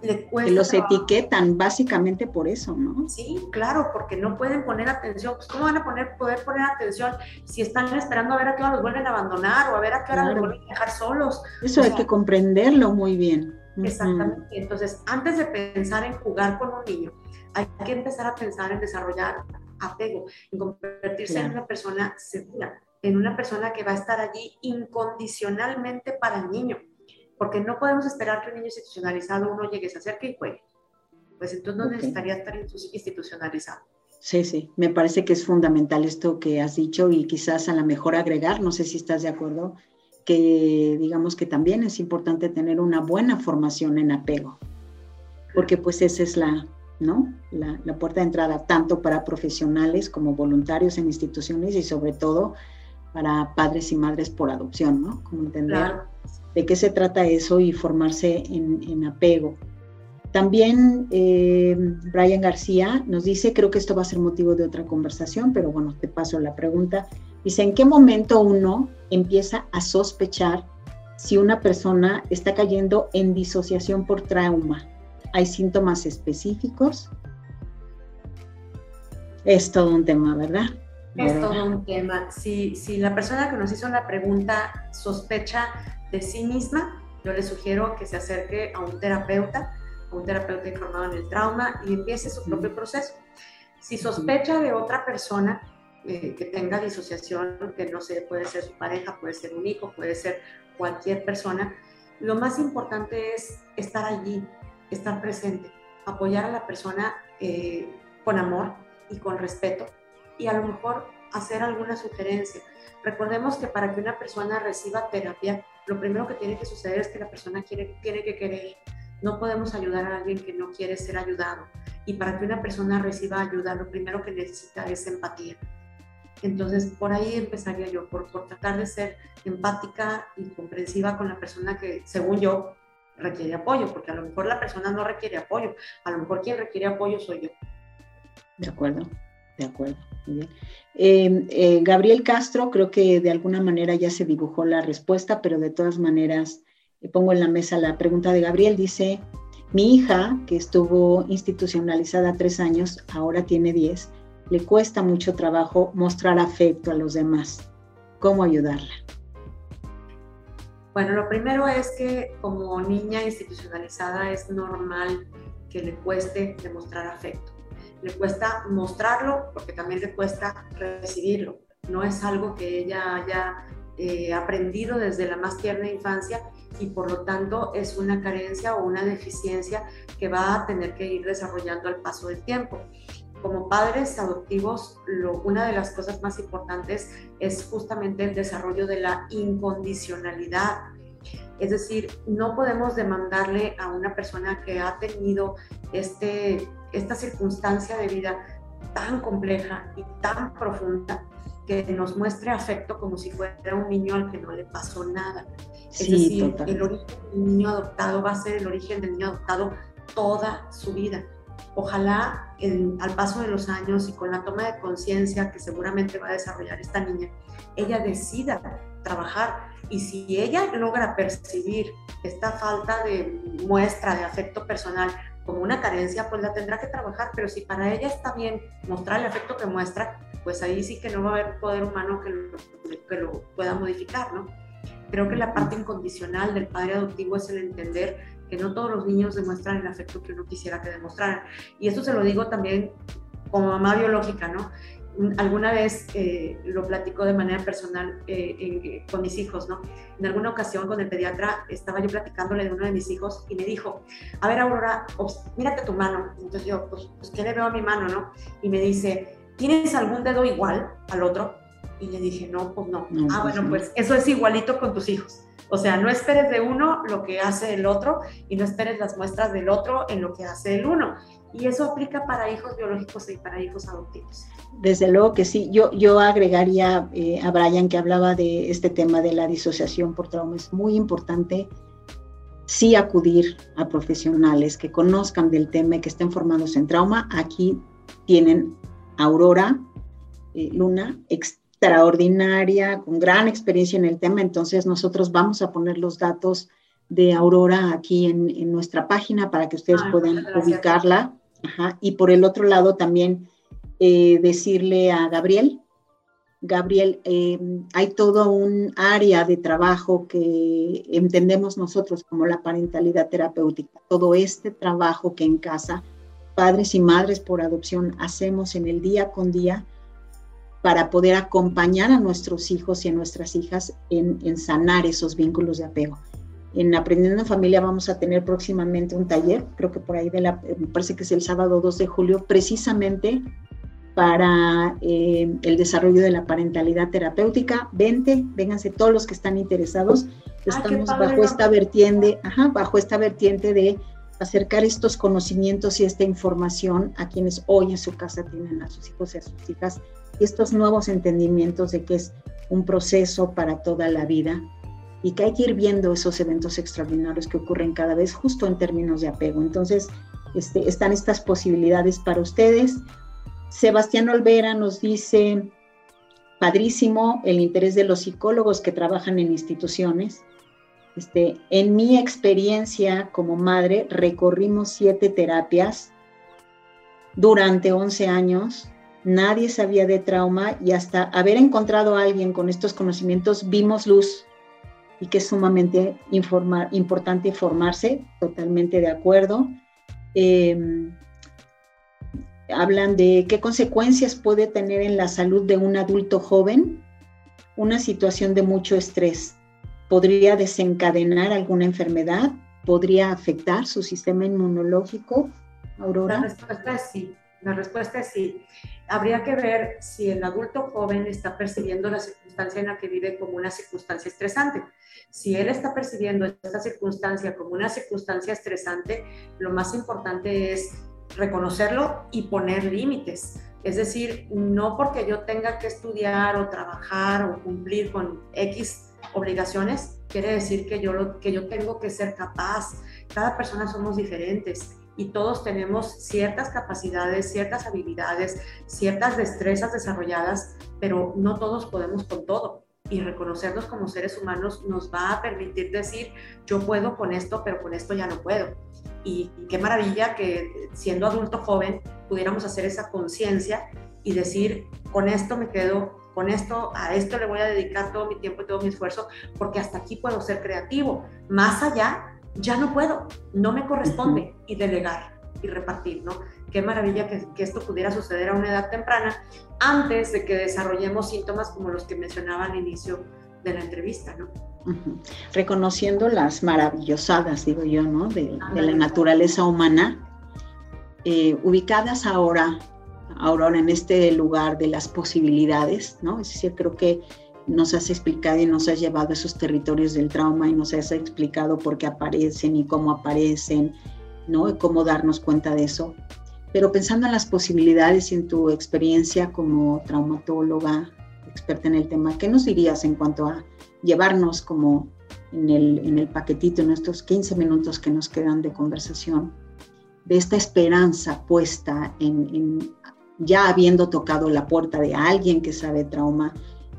que los etiquetan básicamente por eso, ¿no? Sí, claro, porque no pueden poner atención. Pues, ¿Cómo van a poner, poder poner atención si están esperando a ver a qué hora los vuelven a abandonar o a ver a qué hora los vuelven a dejar solos? Eso hay que comprenderlo muy bien. Exactamente. Entonces, antes de pensar en jugar con un niño, hay que empezar a pensar en desarrollar apego, en convertirse en una persona segura, en una persona que va a estar allí incondicionalmente para el niño porque no podemos esperar que un niño institucionalizado uno llegue, se acerque y juegue. Pues entonces no necesitaría estar institucionalizado. Sí, sí, me parece que es fundamental esto que has dicho y quizás a lo mejor agregar, no sé si estás de acuerdo, que digamos que también es importante tener una buena formación en apego, porque pues esa es la, ¿no? La, puerta de entrada tanto para profesionales como voluntarios en instituciones y sobre todo para padres y madres por adopción, ¿no? Como entender de qué se trata eso y formarse en, apego. También eh, Brian García nos dice, creo que esto va a ser motivo de otra conversación, pero bueno, te paso la pregunta. Dice, ¿en qué momento uno empieza a sospechar si una persona está cayendo en disociación por trauma? ¿Hay síntomas específicos? Es todo un tema, ¿verdad? Es todo un tema. Si, si la persona que nos hizo la pregunta sospecha de sí misma, yo le sugiero que se acerque a un terapeuta, a un terapeuta informado en el trauma y empiece su propio proceso. Si sospecha de otra persona eh, que tenga disociación, que no sé, puede ser su pareja, puede ser un hijo, puede ser cualquier persona, lo más importante es estar allí, estar presente, apoyar a la persona eh, con amor y con respeto y a lo mejor hacer alguna sugerencia. Recordemos que para que una persona reciba terapia, lo primero que tiene que suceder es que la persona quiere, tiene que querer. No podemos ayudar a alguien que no quiere ser ayudado. Y para que una persona reciba ayuda, lo primero que necesita es empatía. Entonces, por ahí empezaría yo, por, por tratar de ser empática y comprensiva con la persona que, según yo, requiere apoyo, porque a lo mejor la persona no requiere apoyo, a lo mejor quien requiere apoyo soy yo. De acuerdo, de acuerdo. Bien. Em, eh, Gabriel Castro, creo que de alguna manera ya se dibujó la respuesta, pero de todas maneras eh, pongo en la mesa la pregunta de Gabriel. Dice, mi hija, que estuvo institucionalizada tres años, ahora tiene diez, le cuesta mucho trabajo mostrar afecto a los demás. ¿Cómo ayudarla? Bueno, lo primero es que como niña institucionalizada es normal que le cueste demostrar afecto. Le cuesta mostrarlo porque también le cuesta recibirlo. No es algo que ella haya eh, aprendido desde la más tierna infancia y por lo tanto es una carencia o una deficiencia que va a tener que ir desarrollando al paso del tiempo como padres adoptivos, una de las cosas más importantes es justamente el desarrollo de la incondicionalidad. Es decir, no podemos demandarle a una persona que ha tenido este, esta circunstancia de vida tan compleja y tan profunda que nos muestre afecto como si fuera un niño al que no le pasó nada. Es decir, el origen del niño adoptado va a ser el origen del niño adoptado toda su vida ojalá al paso de los años y con la toma de conciencia que seguramente va a desarrollar esta niña, ella decida trabajar y si ella logra percibir esta falta de muestra de afecto personal como una carencia, pues la tendrá que trabajar, pero si para ella está bien mostrar el afecto que muestra, pues ahí sí que no va a haber poder humano que lo, que lo pueda modificar, ¿no? Creo que la parte incondicional del padre adoptivo es el entender que no todos los niños demuestran el afecto que uno quisiera que demostraran. Y esto se lo digo también como mamá biológica, ¿no? Alguna vez eh, lo platico de manera personal eh, con mis hijos, ¿no? En alguna ocasión con el pediatra estaba yo platicándole de uno de mis hijos y me dijo, a ver Aurora, mírate tu mano. Entonces yo, pues, pues, ¿qué le veo a mi mano, no? Y me dice, ¿tienes algún dedo igual al otro? Y le dije, no, pues no. ah, pues bueno, pues eso es igualito con tus hijos. O sea, no esperes de uno lo que hace el otro y no esperes las muestras del otro en lo que hace el uno. Y eso aplica para hijos biológicos y para hijos adoptivos. Desde luego que sí. Yo, yo agregaría eh, a Brian que hablaba de este tema de la disociación por trauma. Es muy importante sí acudir a profesionales que conozcan del tema y que estén formados en trauma. Aquí tienen Aurora eh, Luna, extraordinaria, con gran experiencia en el tema, entonces nosotros vamos a poner los datos de Aurora aquí en, nuestra página para que ustedes ah, puedan ubicarla. Y por el otro lado también eh, decirle a Gabriel, Gabriel, em, hay todo un área de trabajo que entendemos nosotros como la parentalidad terapéutica, todo este trabajo que en casa, padres y madres por adopción, hacemos en el día con día para poder acompañar a nuestros hijos y a nuestras hijas en, sanar esos vínculos de apego. En Aprendiendo en Familia vamos a tener próximamente un taller, creo que por ahí de la, me parece que es el sábado 2 de julio, precisamente para eh, el desarrollo de la parentalidad terapéutica. Vente, vénganse todos los que están interesados. Estamos bajo esta vertiente, ajá, bajo esta vertiente de acercar estos conocimientos y esta información a quienes hoy en su casa tienen a sus hijos y a sus hijas, estos nuevos entendimientos de que es un proceso para toda la vida y que hay que ir viendo esos eventos extraordinarios que ocurren cada vez justo en términos de apego. Entonces, este, están estas posibilidades para ustedes. Sebastián Olvera nos dice, padrísimo el interés de los psicólogos que trabajan en instituciones. Este, en mi experiencia como madre, recorrimos siete terapias durante 11 años. Nadie sabía de trauma y hasta haber encontrado a alguien con estos conocimientos vimos luz y que es sumamente importante informarse, totalmente de acuerdo. Em, hablan de qué consecuencias puede tener en la salud de un adulto joven una situación de mucho estrés podría desencadenar alguna enfermedad, podría afectar su sistema inmunológico, Aurora. La respuesta es sí, la respuesta es sí. Habría que ver si el adulto joven está percibiendo la circunstancia en la que vive como una circunstancia estresante. Si él está percibiendo esta circunstancia como una circunstancia estresante, lo más importante es reconocerlo y poner límites. Es decir, no porque yo tenga que estudiar o trabajar o cumplir con X obligaciones, quiere decir que yo, que yo tengo que ser capaz. Cada persona somos diferentes y todos tenemos ciertas capacidades, ciertas habilidades, ciertas destrezas desarrolladas, pero no todos podemos con todo. Y reconocernos como seres humanos nos va a permitir decir, yo puedo con esto, pero con esto ya no puedo. Y, qué maravilla que siendo adulto joven pudiéramos hacer esa conciencia y decir, con esto me quedo con esto, a esto le voy a dedicar todo mi tiempo y todo mi esfuerzo, porque hasta aquí puedo ser creativo. Más allá, ya no puedo, no me corresponde y delegar y repartir, ¿no? Qué maravilla que, esto pudiera suceder a una edad temprana antes de que desarrollemos síntomas como los que mencionaba al inicio de la entrevista, ¿no? Reconociendo las maravillosadas, digo yo, ¿no? De, la naturaleza humana, eh, ubicadas ahora Aurora, en este lugar de las posibilidades, ¿no? Es decir, creo que nos has explicado y nos has llevado a esos territorios del trauma y nos has explicado por qué aparecen y cómo aparecen, ¿no? Y cómo darnos cuenta de eso. Pero pensando en las posibilidades y en tu experiencia como traumatóloga, experta en el tema, ¿qué nos dirías en cuanto a llevarnos como en el, en el paquetito, en estos 15 minutos que nos quedan de conversación, de esta esperanza puesta en, en ya habiendo tocado la puerta de alguien que sabe trauma,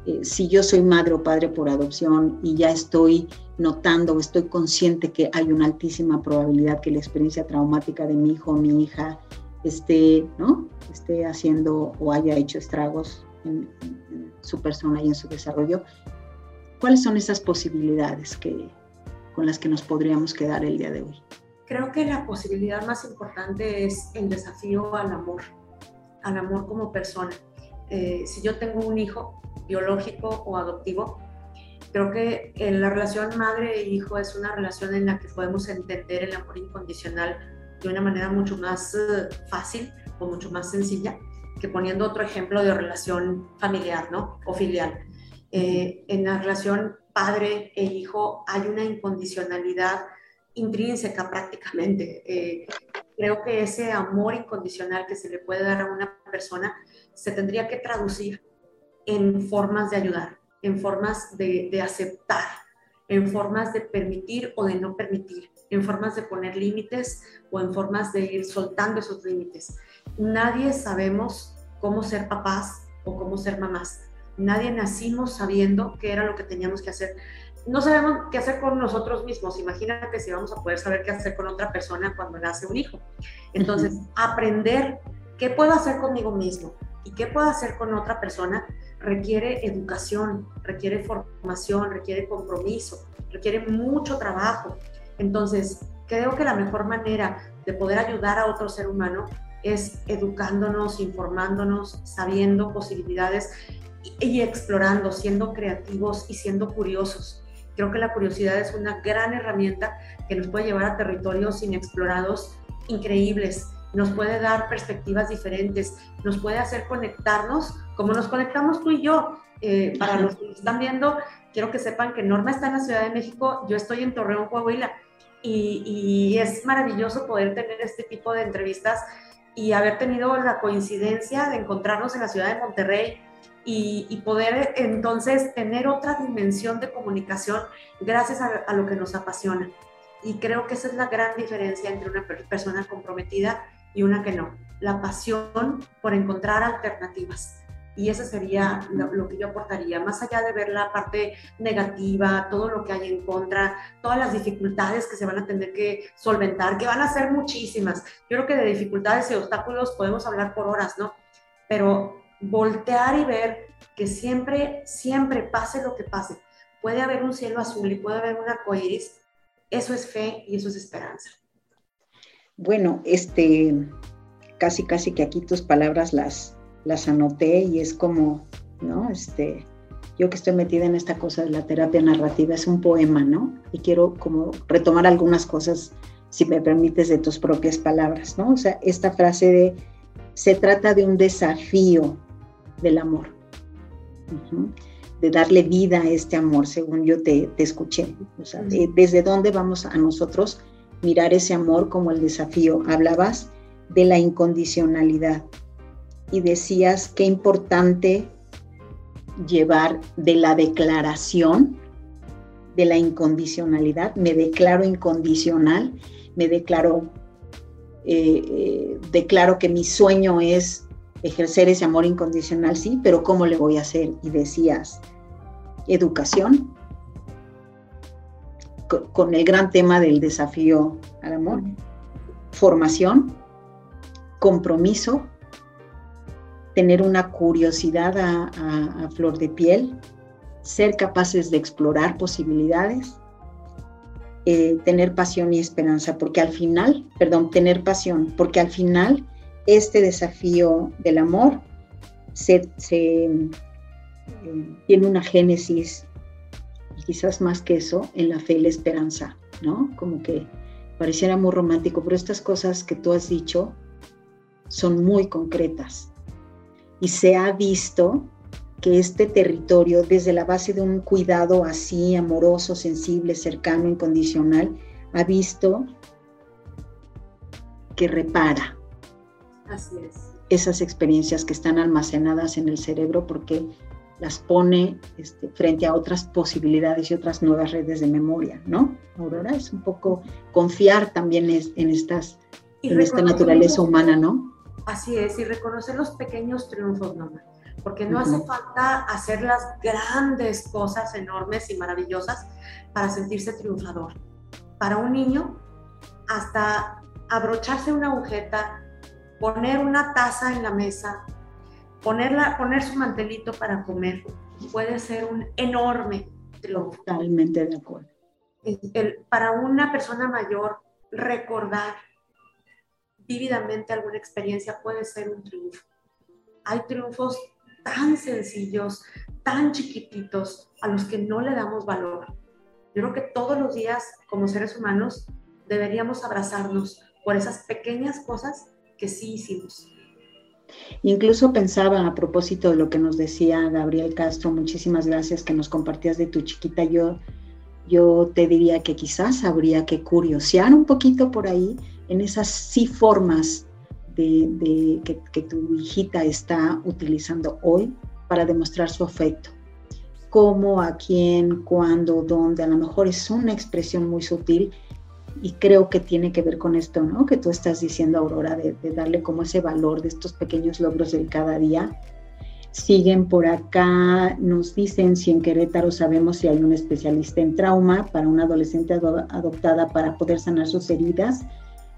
eh, si yo soy madre o padre por adopción y ya estoy notando, estoy consciente que hay una altísima probabilidad que la experiencia traumática de mi hijo o mi hija esté, ¿no? esté haciendo o haya hecho estragos en, su persona y en su desarrollo, ¿cuáles son esas posibilidades que, con las que nos podríamos quedar el día de hoy? Creo que la posibilidad más importante es el desafío al amor al amor como persona. Eh, si yo tengo un hijo biológico o adoptivo, creo que la relación madre e hijo es una relación en la que podemos entender el amor incondicional de una manera mucho más eh, fácil o mucho más sencilla que poniendo otro ejemplo de relación familiar, ¿no? O filial. Eh, en la relación padre e hijo hay una incondicionalidad intrínseca prácticamente creo que ese amor incondicional que se le puede dar a una persona se tendría que traducir en formas de ayudar, en formas de, aceptar, en formas de permitir o de no permitir, en formas de poner límites o en formas de ir soltando esos límites. Nadie sabemos cómo ser papás o cómo ser mamás. Nadie nacimos sabiendo qué era lo que teníamos que hacer no sabemos qué hacer con nosotros mismos. Imagínate si vamos a poder saber qué hacer con otra persona cuando nace un hijo. Entonces, aprender qué puedo hacer conmigo mismo y qué puedo hacer con otra persona requiere educación, requiere formación, requiere compromiso, requiere mucho trabajo. Entonces, creo que la mejor manera de poder ayudar a otro ser humano es educándonos, informándonos, sabiendo posibilidades y explorando, siendo creativos y siendo curiosos. Creo que la curiosidad es una gran herramienta que nos puede llevar a territorios inexplorados increíbles nos puede dar perspectivas diferentes, nos puede hacer conectarnos como nos conectamos tú y yo. Eh, para los que están viendo, quiero que sepan que Norma está en la Ciudad de México, yo estoy en Torreón, Coahuila, y, y es maravilloso poder tener este tipo de entrevistas y haber tenido la coincidencia de encontrarnos en la ciudad de Monterrey y, poder entonces tener otra dimensión de comunicación gracias a, lo que nos apasiona. Y creo que esa es la gran diferencia entre una persona comprometida y una que no. La pasión por encontrar alternativas. Y eso sería lo, que yo aportaría, más allá de ver la parte negativa, todo lo que hay en contra, todas las dificultades que se van a tener que solventar, que van a ser muchísimas. Yo creo que de dificultades y obstáculos podemos hablar por horas, ¿no? Pero voltear y ver que siempre, siempre, pase lo que pase, puede haber un cielo azul y puede haber un arco iris, eso es fe y eso es esperanza. Bueno, este, casi, casi que aquí tus palabras las, las anoté y es como, ¿no? Este, yo que estoy metida en esta cosa de la terapia narrativa, es un poema, ¿no? Y quiero como retomar algunas cosas, si me permites, de tus propias palabras, ¿no? O sea, esta frase de, se trata de un desafío del amor, de darle vida a este amor, según yo te, escuché. O sea, desde dónde vamos a nosotros mirar ese amor como el desafío. Hablabas de la incondicionalidad y decías qué importante llevar de la declaración de la incondicionalidad. Me declaro incondicional, me declaro, eh, eh, declaro que mi sueño es ejercer ese amor incondicional, sí, pero ¿cómo le voy a hacer? Y decías, educación, con el gran tema del desafío al amor, formación, compromiso, tener una curiosidad a, flor de piel, ser capaces de explorar posibilidades, eh, tener pasión y esperanza, porque al final, perdón, tener pasión, porque al final este desafío del amor se, eh, tiene una génesis, quizás más que eso, en la fe y la esperanza, ¿no? Como que pareciera muy romántico, pero estas cosas que tú has dicho son muy concretas. Y se ha visto que este territorio, desde la base de un cuidado así, amoroso, sensible, cercano, incondicional, ha visto que repara, esas experiencias que están almacenadas en el cerebro porque las pone este, frente a otras posibilidades y otras nuevas redes de memoria, ¿no? Aurora es un poco confiar también en estas, en esta naturaleza humana, ¿no? Así es, y reconocer los pequeños triunfos, ¿no? Porque no hace falta hacer las grandes cosas enormes y maravillosas para sentirse triunfador. Para un niño, hasta abrocharse una agujeta, poner una taza en la mesa, ponerla, poner su mantelito para comer, puede ser un enorme triunfo. Totalmente de acuerdo. para una persona mayor, recordar vívidamente alguna experiencia puede ser un triunfo. Hay triunfos tan sencillos, tan chiquititos, a los que no le damos valor. Yo creo que todos los días, como seres humanos, deberíamos abrazarnos por esas pequeñas cosas que sí hicimos. Incluso pensaba a propósito de lo que nos decía Gabriel Castro, muchísimas gracias que nos compartías de tu chiquita. Yo, yo te diría que quizás habría que curiosear un poquito por ahí en esas sí formas de, que, que, tu hijita está utilizando hoy para demostrar su afecto. Cómo, a quién, cuándo, dónde. A lo mejor es una expresión muy sutil y creo que tiene que ver con esto, ¿no? Que tú estás diciendo, Aurora, de, darle como ese valor de estos pequeños logros del cada día. Siguen por acá, nos dicen si en Querétaro sabemos si hay un especialista en trauma para una adolescente adoptada para poder sanar sus heridas.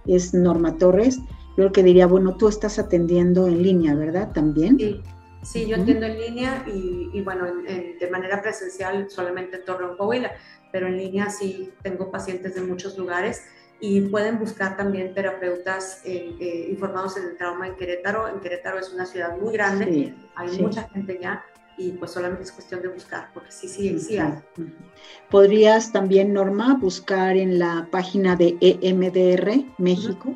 Es Norma Torres. Yo lo que diría, bueno, tú estás atendiendo en línea, ¿verdad? También. Sí, sí yo atiendo en línea y, bueno, de manera presencial solamente en Torreón, Coahuila pero en línea sí tengo pacientes de muchos lugares y pueden buscar también terapeutas eh, eh, informados en el trauma en Querétaro. En Querétaro es una ciudad muy grande, hay mucha gente ya y pues solamente es cuestión de buscar, porque sí, sí, sí hay. Podrías también, Norma, buscar en la página de EMDR México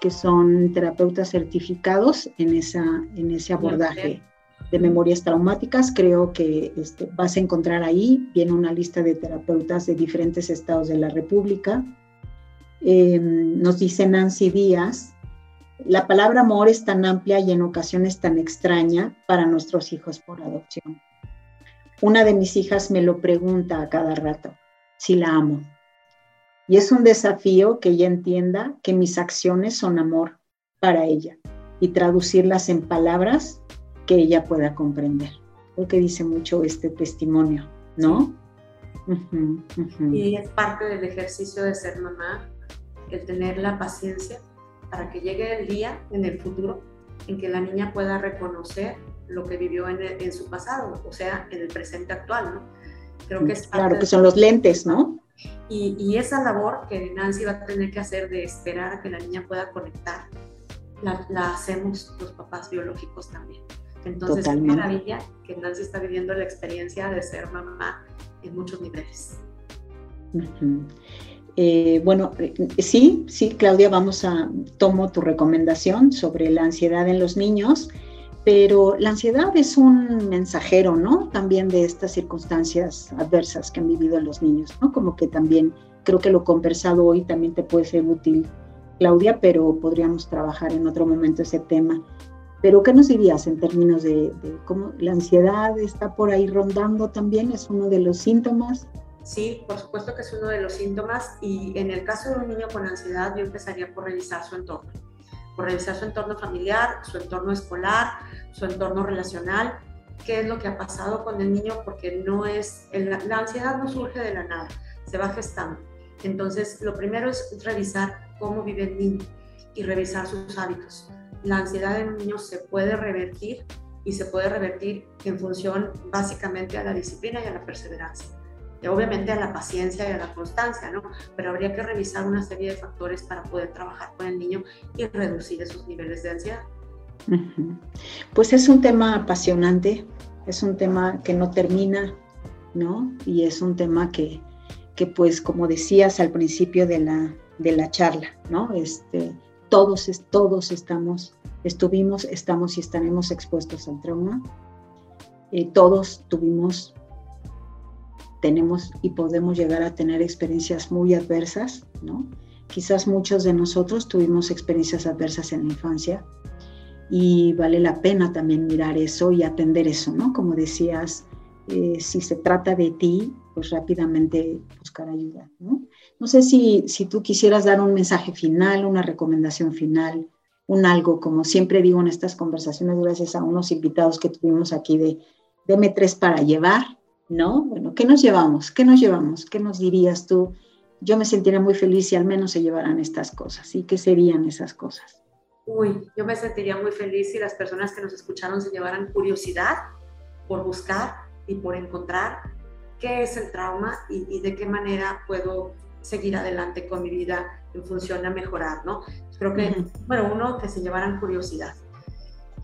que son terapeutas certificados en, esa, en ese abordaje de memorias traumáticas. Creo que este, vas a encontrar ahí, viene una lista de terapeutas de diferentes estados de la República. Em, nos dice Nancy Díaz, la palabra amor es tan amplia y en ocasiones tan extraña para nuestros hijos por adopción. Una de mis hijas me lo pregunta a cada rato, si la amo. Y es un desafío que ella entienda que mis acciones son amor para ella y traducirlas en palabras que ella pueda comprender. Lo que dice mucho este testimonio, ¿no? Y es parte del ejercicio de ser mamá, el tener la paciencia para que llegue el día en el futuro en que la niña pueda reconocer lo que vivió en, su pasado, o sea, en el presente actual, ¿no? Creo que es Claro, que son los lentes, ¿no? Y, esa labor que Nancy va a tener que hacer de esperar a que la niña pueda conectar, la, hacemos los papás biológicos también. Entonces, es maravilla que Nancy está viviendo la experiencia de ser mamá en muchos niveles. Eh, bueno, eh, sí, sí, Claudia, vamos a, tomo tu recomendación sobre la ansiedad en los niños, pero la ansiedad es un mensajero, ¿no? También de estas circunstancias adversas que han vivido los niños, ¿no? Como que también creo que lo conversado hoy también te puede ser útil, Claudia, pero podríamos trabajar en otro momento ese tema. Pero, ¿qué nos dirías en términos de, de cómo la ansiedad está por ahí rondando también? ¿Es uno de los síntomas? Sí, por supuesto que es uno de los síntomas y en el caso de un niño con ansiedad yo empezaría por revisar su entorno, por revisar su entorno familiar, su entorno escolar, su entorno relacional, qué es lo que ha pasado con el niño porque no es, la ansiedad no surge de la nada, se va gestando. Entonces, lo primero es revisar cómo vive el niño y revisar sus hábitos. La ansiedad en un niño se puede revertir y se puede revertir en función básicamente a la disciplina y a la perseverancia obviamente a la paciencia y a la constancia, ¿no? Pero habría que revisar una serie de factores para poder trabajar con el niño y reducir esos niveles de ansiedad. Pues es un tema apasionante, es un tema que no termina, ¿no? Y es un tema que, que pues como decías al principio de la, de la charla, ¿no? Este, todos, todos estamos, estuvimos, estamos y estaremos expuestos al trauma. Eh, todos tuvimos tenemos y podemos llegar a tener experiencias muy adversas, ¿no? Quizás muchos de nosotros tuvimos experiencias adversas en la infancia y vale la pena también mirar eso y atender eso, ¿no? Como decías, eh, si se trata de ti, pues rápidamente buscar ayuda, ¿no? No sé si, si tú quisieras dar un mensaje final, una recomendación final, un algo, como siempre digo en estas conversaciones, gracias a unos invitados que tuvimos aquí de deme tres para llevar, ¿no? Bueno, ¿qué nos llevamos? ¿Qué nos llevamos? ¿Qué nos dirías tú? Yo me sentiría muy feliz si al menos se llevaran estas cosas. ¿Y qué serían esas cosas? Uy, yo me sentiría muy feliz si las personas que nos escucharon se llevaran curiosidad por buscar y por encontrar qué es el trauma y, de qué manera puedo seguir adelante con mi vida en función a mejorar, ¿no? Creo que, bueno, uno, que se llevaran curiosidad.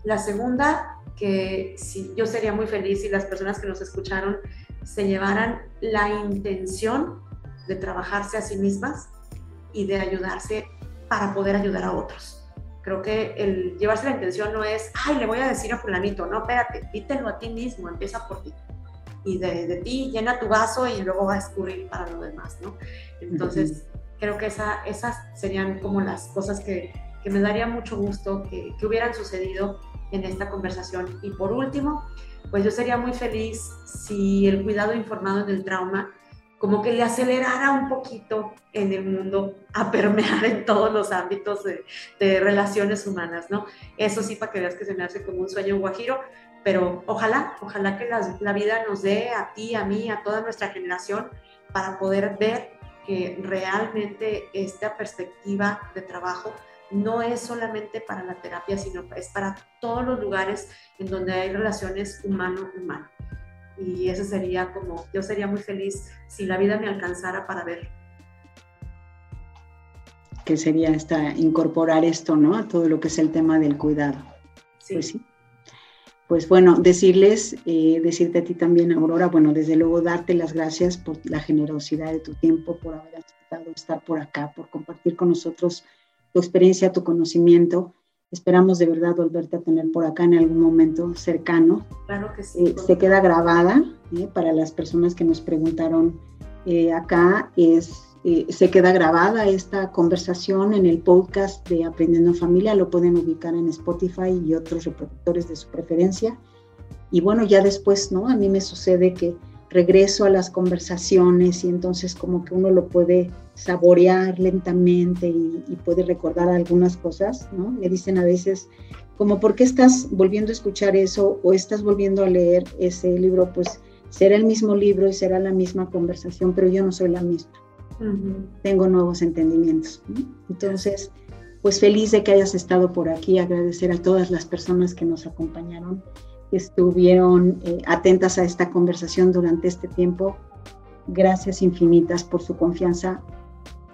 La segunda, que si, yo sería muy feliz si las personas que nos escucharon se llevaran la intención de trabajarse a sí mismas y de ayudarse para poder ayudar a otros. Creo que el llevarse la intención no es, ay, le voy a decir a fulanito, no, espérate, dítelo a ti mismo, empieza por ti. Y de, ti llena tu vaso y luego va a escurrir para lo demás, ¿no? Entonces, creo que esa, esas serían como las cosas que, que me daría mucho gusto que, que hubieran sucedido en esta conversación. Y por último, pues yo sería muy feliz si el cuidado informado en el trauma como que le acelerara un poquito en el mundo a permear en todos los ámbitos de, relaciones humanas, ¿no? Eso sí, para que veas que se me hace como un sueño guajiro, pero ojalá, ojalá que la, la vida nos dé a ti, a mí, a toda nuestra generación para poder ver que realmente esta perspectiva de trabajo no es solamente para la terapia, sino es para todos los lugares en donde hay relaciones humano-humano. Y eso sería como, yo sería muy feliz si la vida me alcanzara para ver. Que sería esta, incorporar esto, ¿no? A todo lo que es el tema del cuidado. Sí. Pues, sí. Pues bueno, decirles, eh, decirte a ti también, Aurora, bueno, desde luego darte las gracias por la generosidad de tu tiempo, por haber aceptado estar por acá, por compartir con nosotros tu experiencia, tu conocimiento. Esperamos de verdad volverte a tener por acá en algún momento cercano. Claro que sí. Eh, se queda grabada eh, para las personas que nos preguntaron acá. Es, se queda grabada esta conversación en el podcast de Aprendiendo en Familia. Lo pueden ubicar en Spotify y otros reproductores de su preferencia. Y bueno, ya después, ¿no? A mí me sucede que regreso a las conversaciones y entonces como que uno lo puede saborear lentamente y, puede recordar algunas cosas, ¿no? Me dicen a veces, como, ¿por qué estás volviendo a escuchar eso o estás volviendo a leer ese libro? Pues será el mismo libro y será la misma conversación, pero yo no soy la misma. Tengo nuevos entendimientos. Entonces, pues feliz de que hayas estado por aquí, agradecer a todas las personas que nos acompañaron estuvieron eh, atentas a esta conversación durante este tiempo. Gracias infinitas por su confianza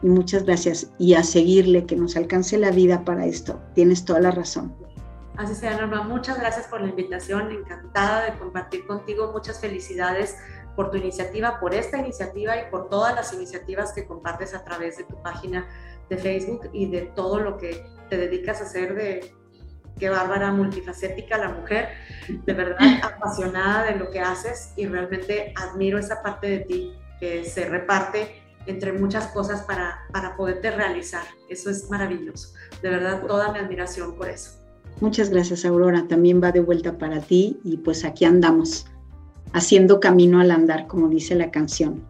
y muchas gracias. Y a seguirle, que nos alcance la vida para esto. Tienes toda la razón. Así sea, Norma. Muchas gracias por la invitación. Encantada de compartir contigo. Muchas felicidades por tu iniciativa, por esta iniciativa y por todas las iniciativas que compartes a través de tu página de Facebook y de todo lo que te dedicas a hacer de qué bárbara, multifacética la mujer, de verdad [laughs] apasionada de lo que haces y realmente admiro esa parte de ti que se reparte entre muchas cosas para, para poderte realizar. Eso es maravilloso. De verdad, toda mi admiración por eso. Muchas gracias, Aurora. También va de vuelta para ti y pues aquí andamos, haciendo camino al andar, como dice la canción.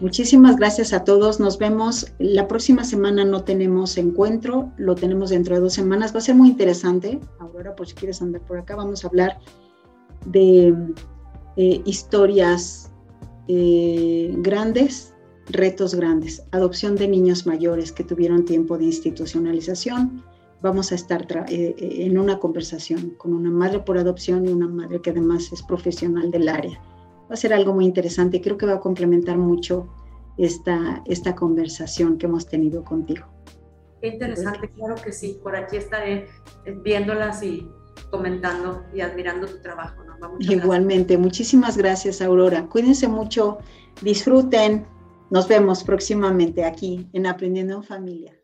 Muchísimas gracias a todos. Nos vemos. La próxima semana no tenemos encuentro, lo tenemos dentro de dos semanas. Va a ser muy interesante. Aurora, por si quieres andar por acá, vamos a hablar de eh, historias eh, grandes, retos grandes, adopción de niños mayores que tuvieron tiempo de institucionalización. Vamos a estar eh, en una conversación con una madre por adopción y una madre que además es profesional del área va a ser algo muy interesante. Creo que va a complementar mucho esta, esta conversación que hemos tenido contigo. Qué interesante, claro que sí. Por aquí estaré viéndolas y comentando y admirando tu trabajo. Igualmente, muchísimas gracias, Aurora. Cuídense mucho, disfruten. Nos vemos próximamente aquí en Aprendiendo en Familia.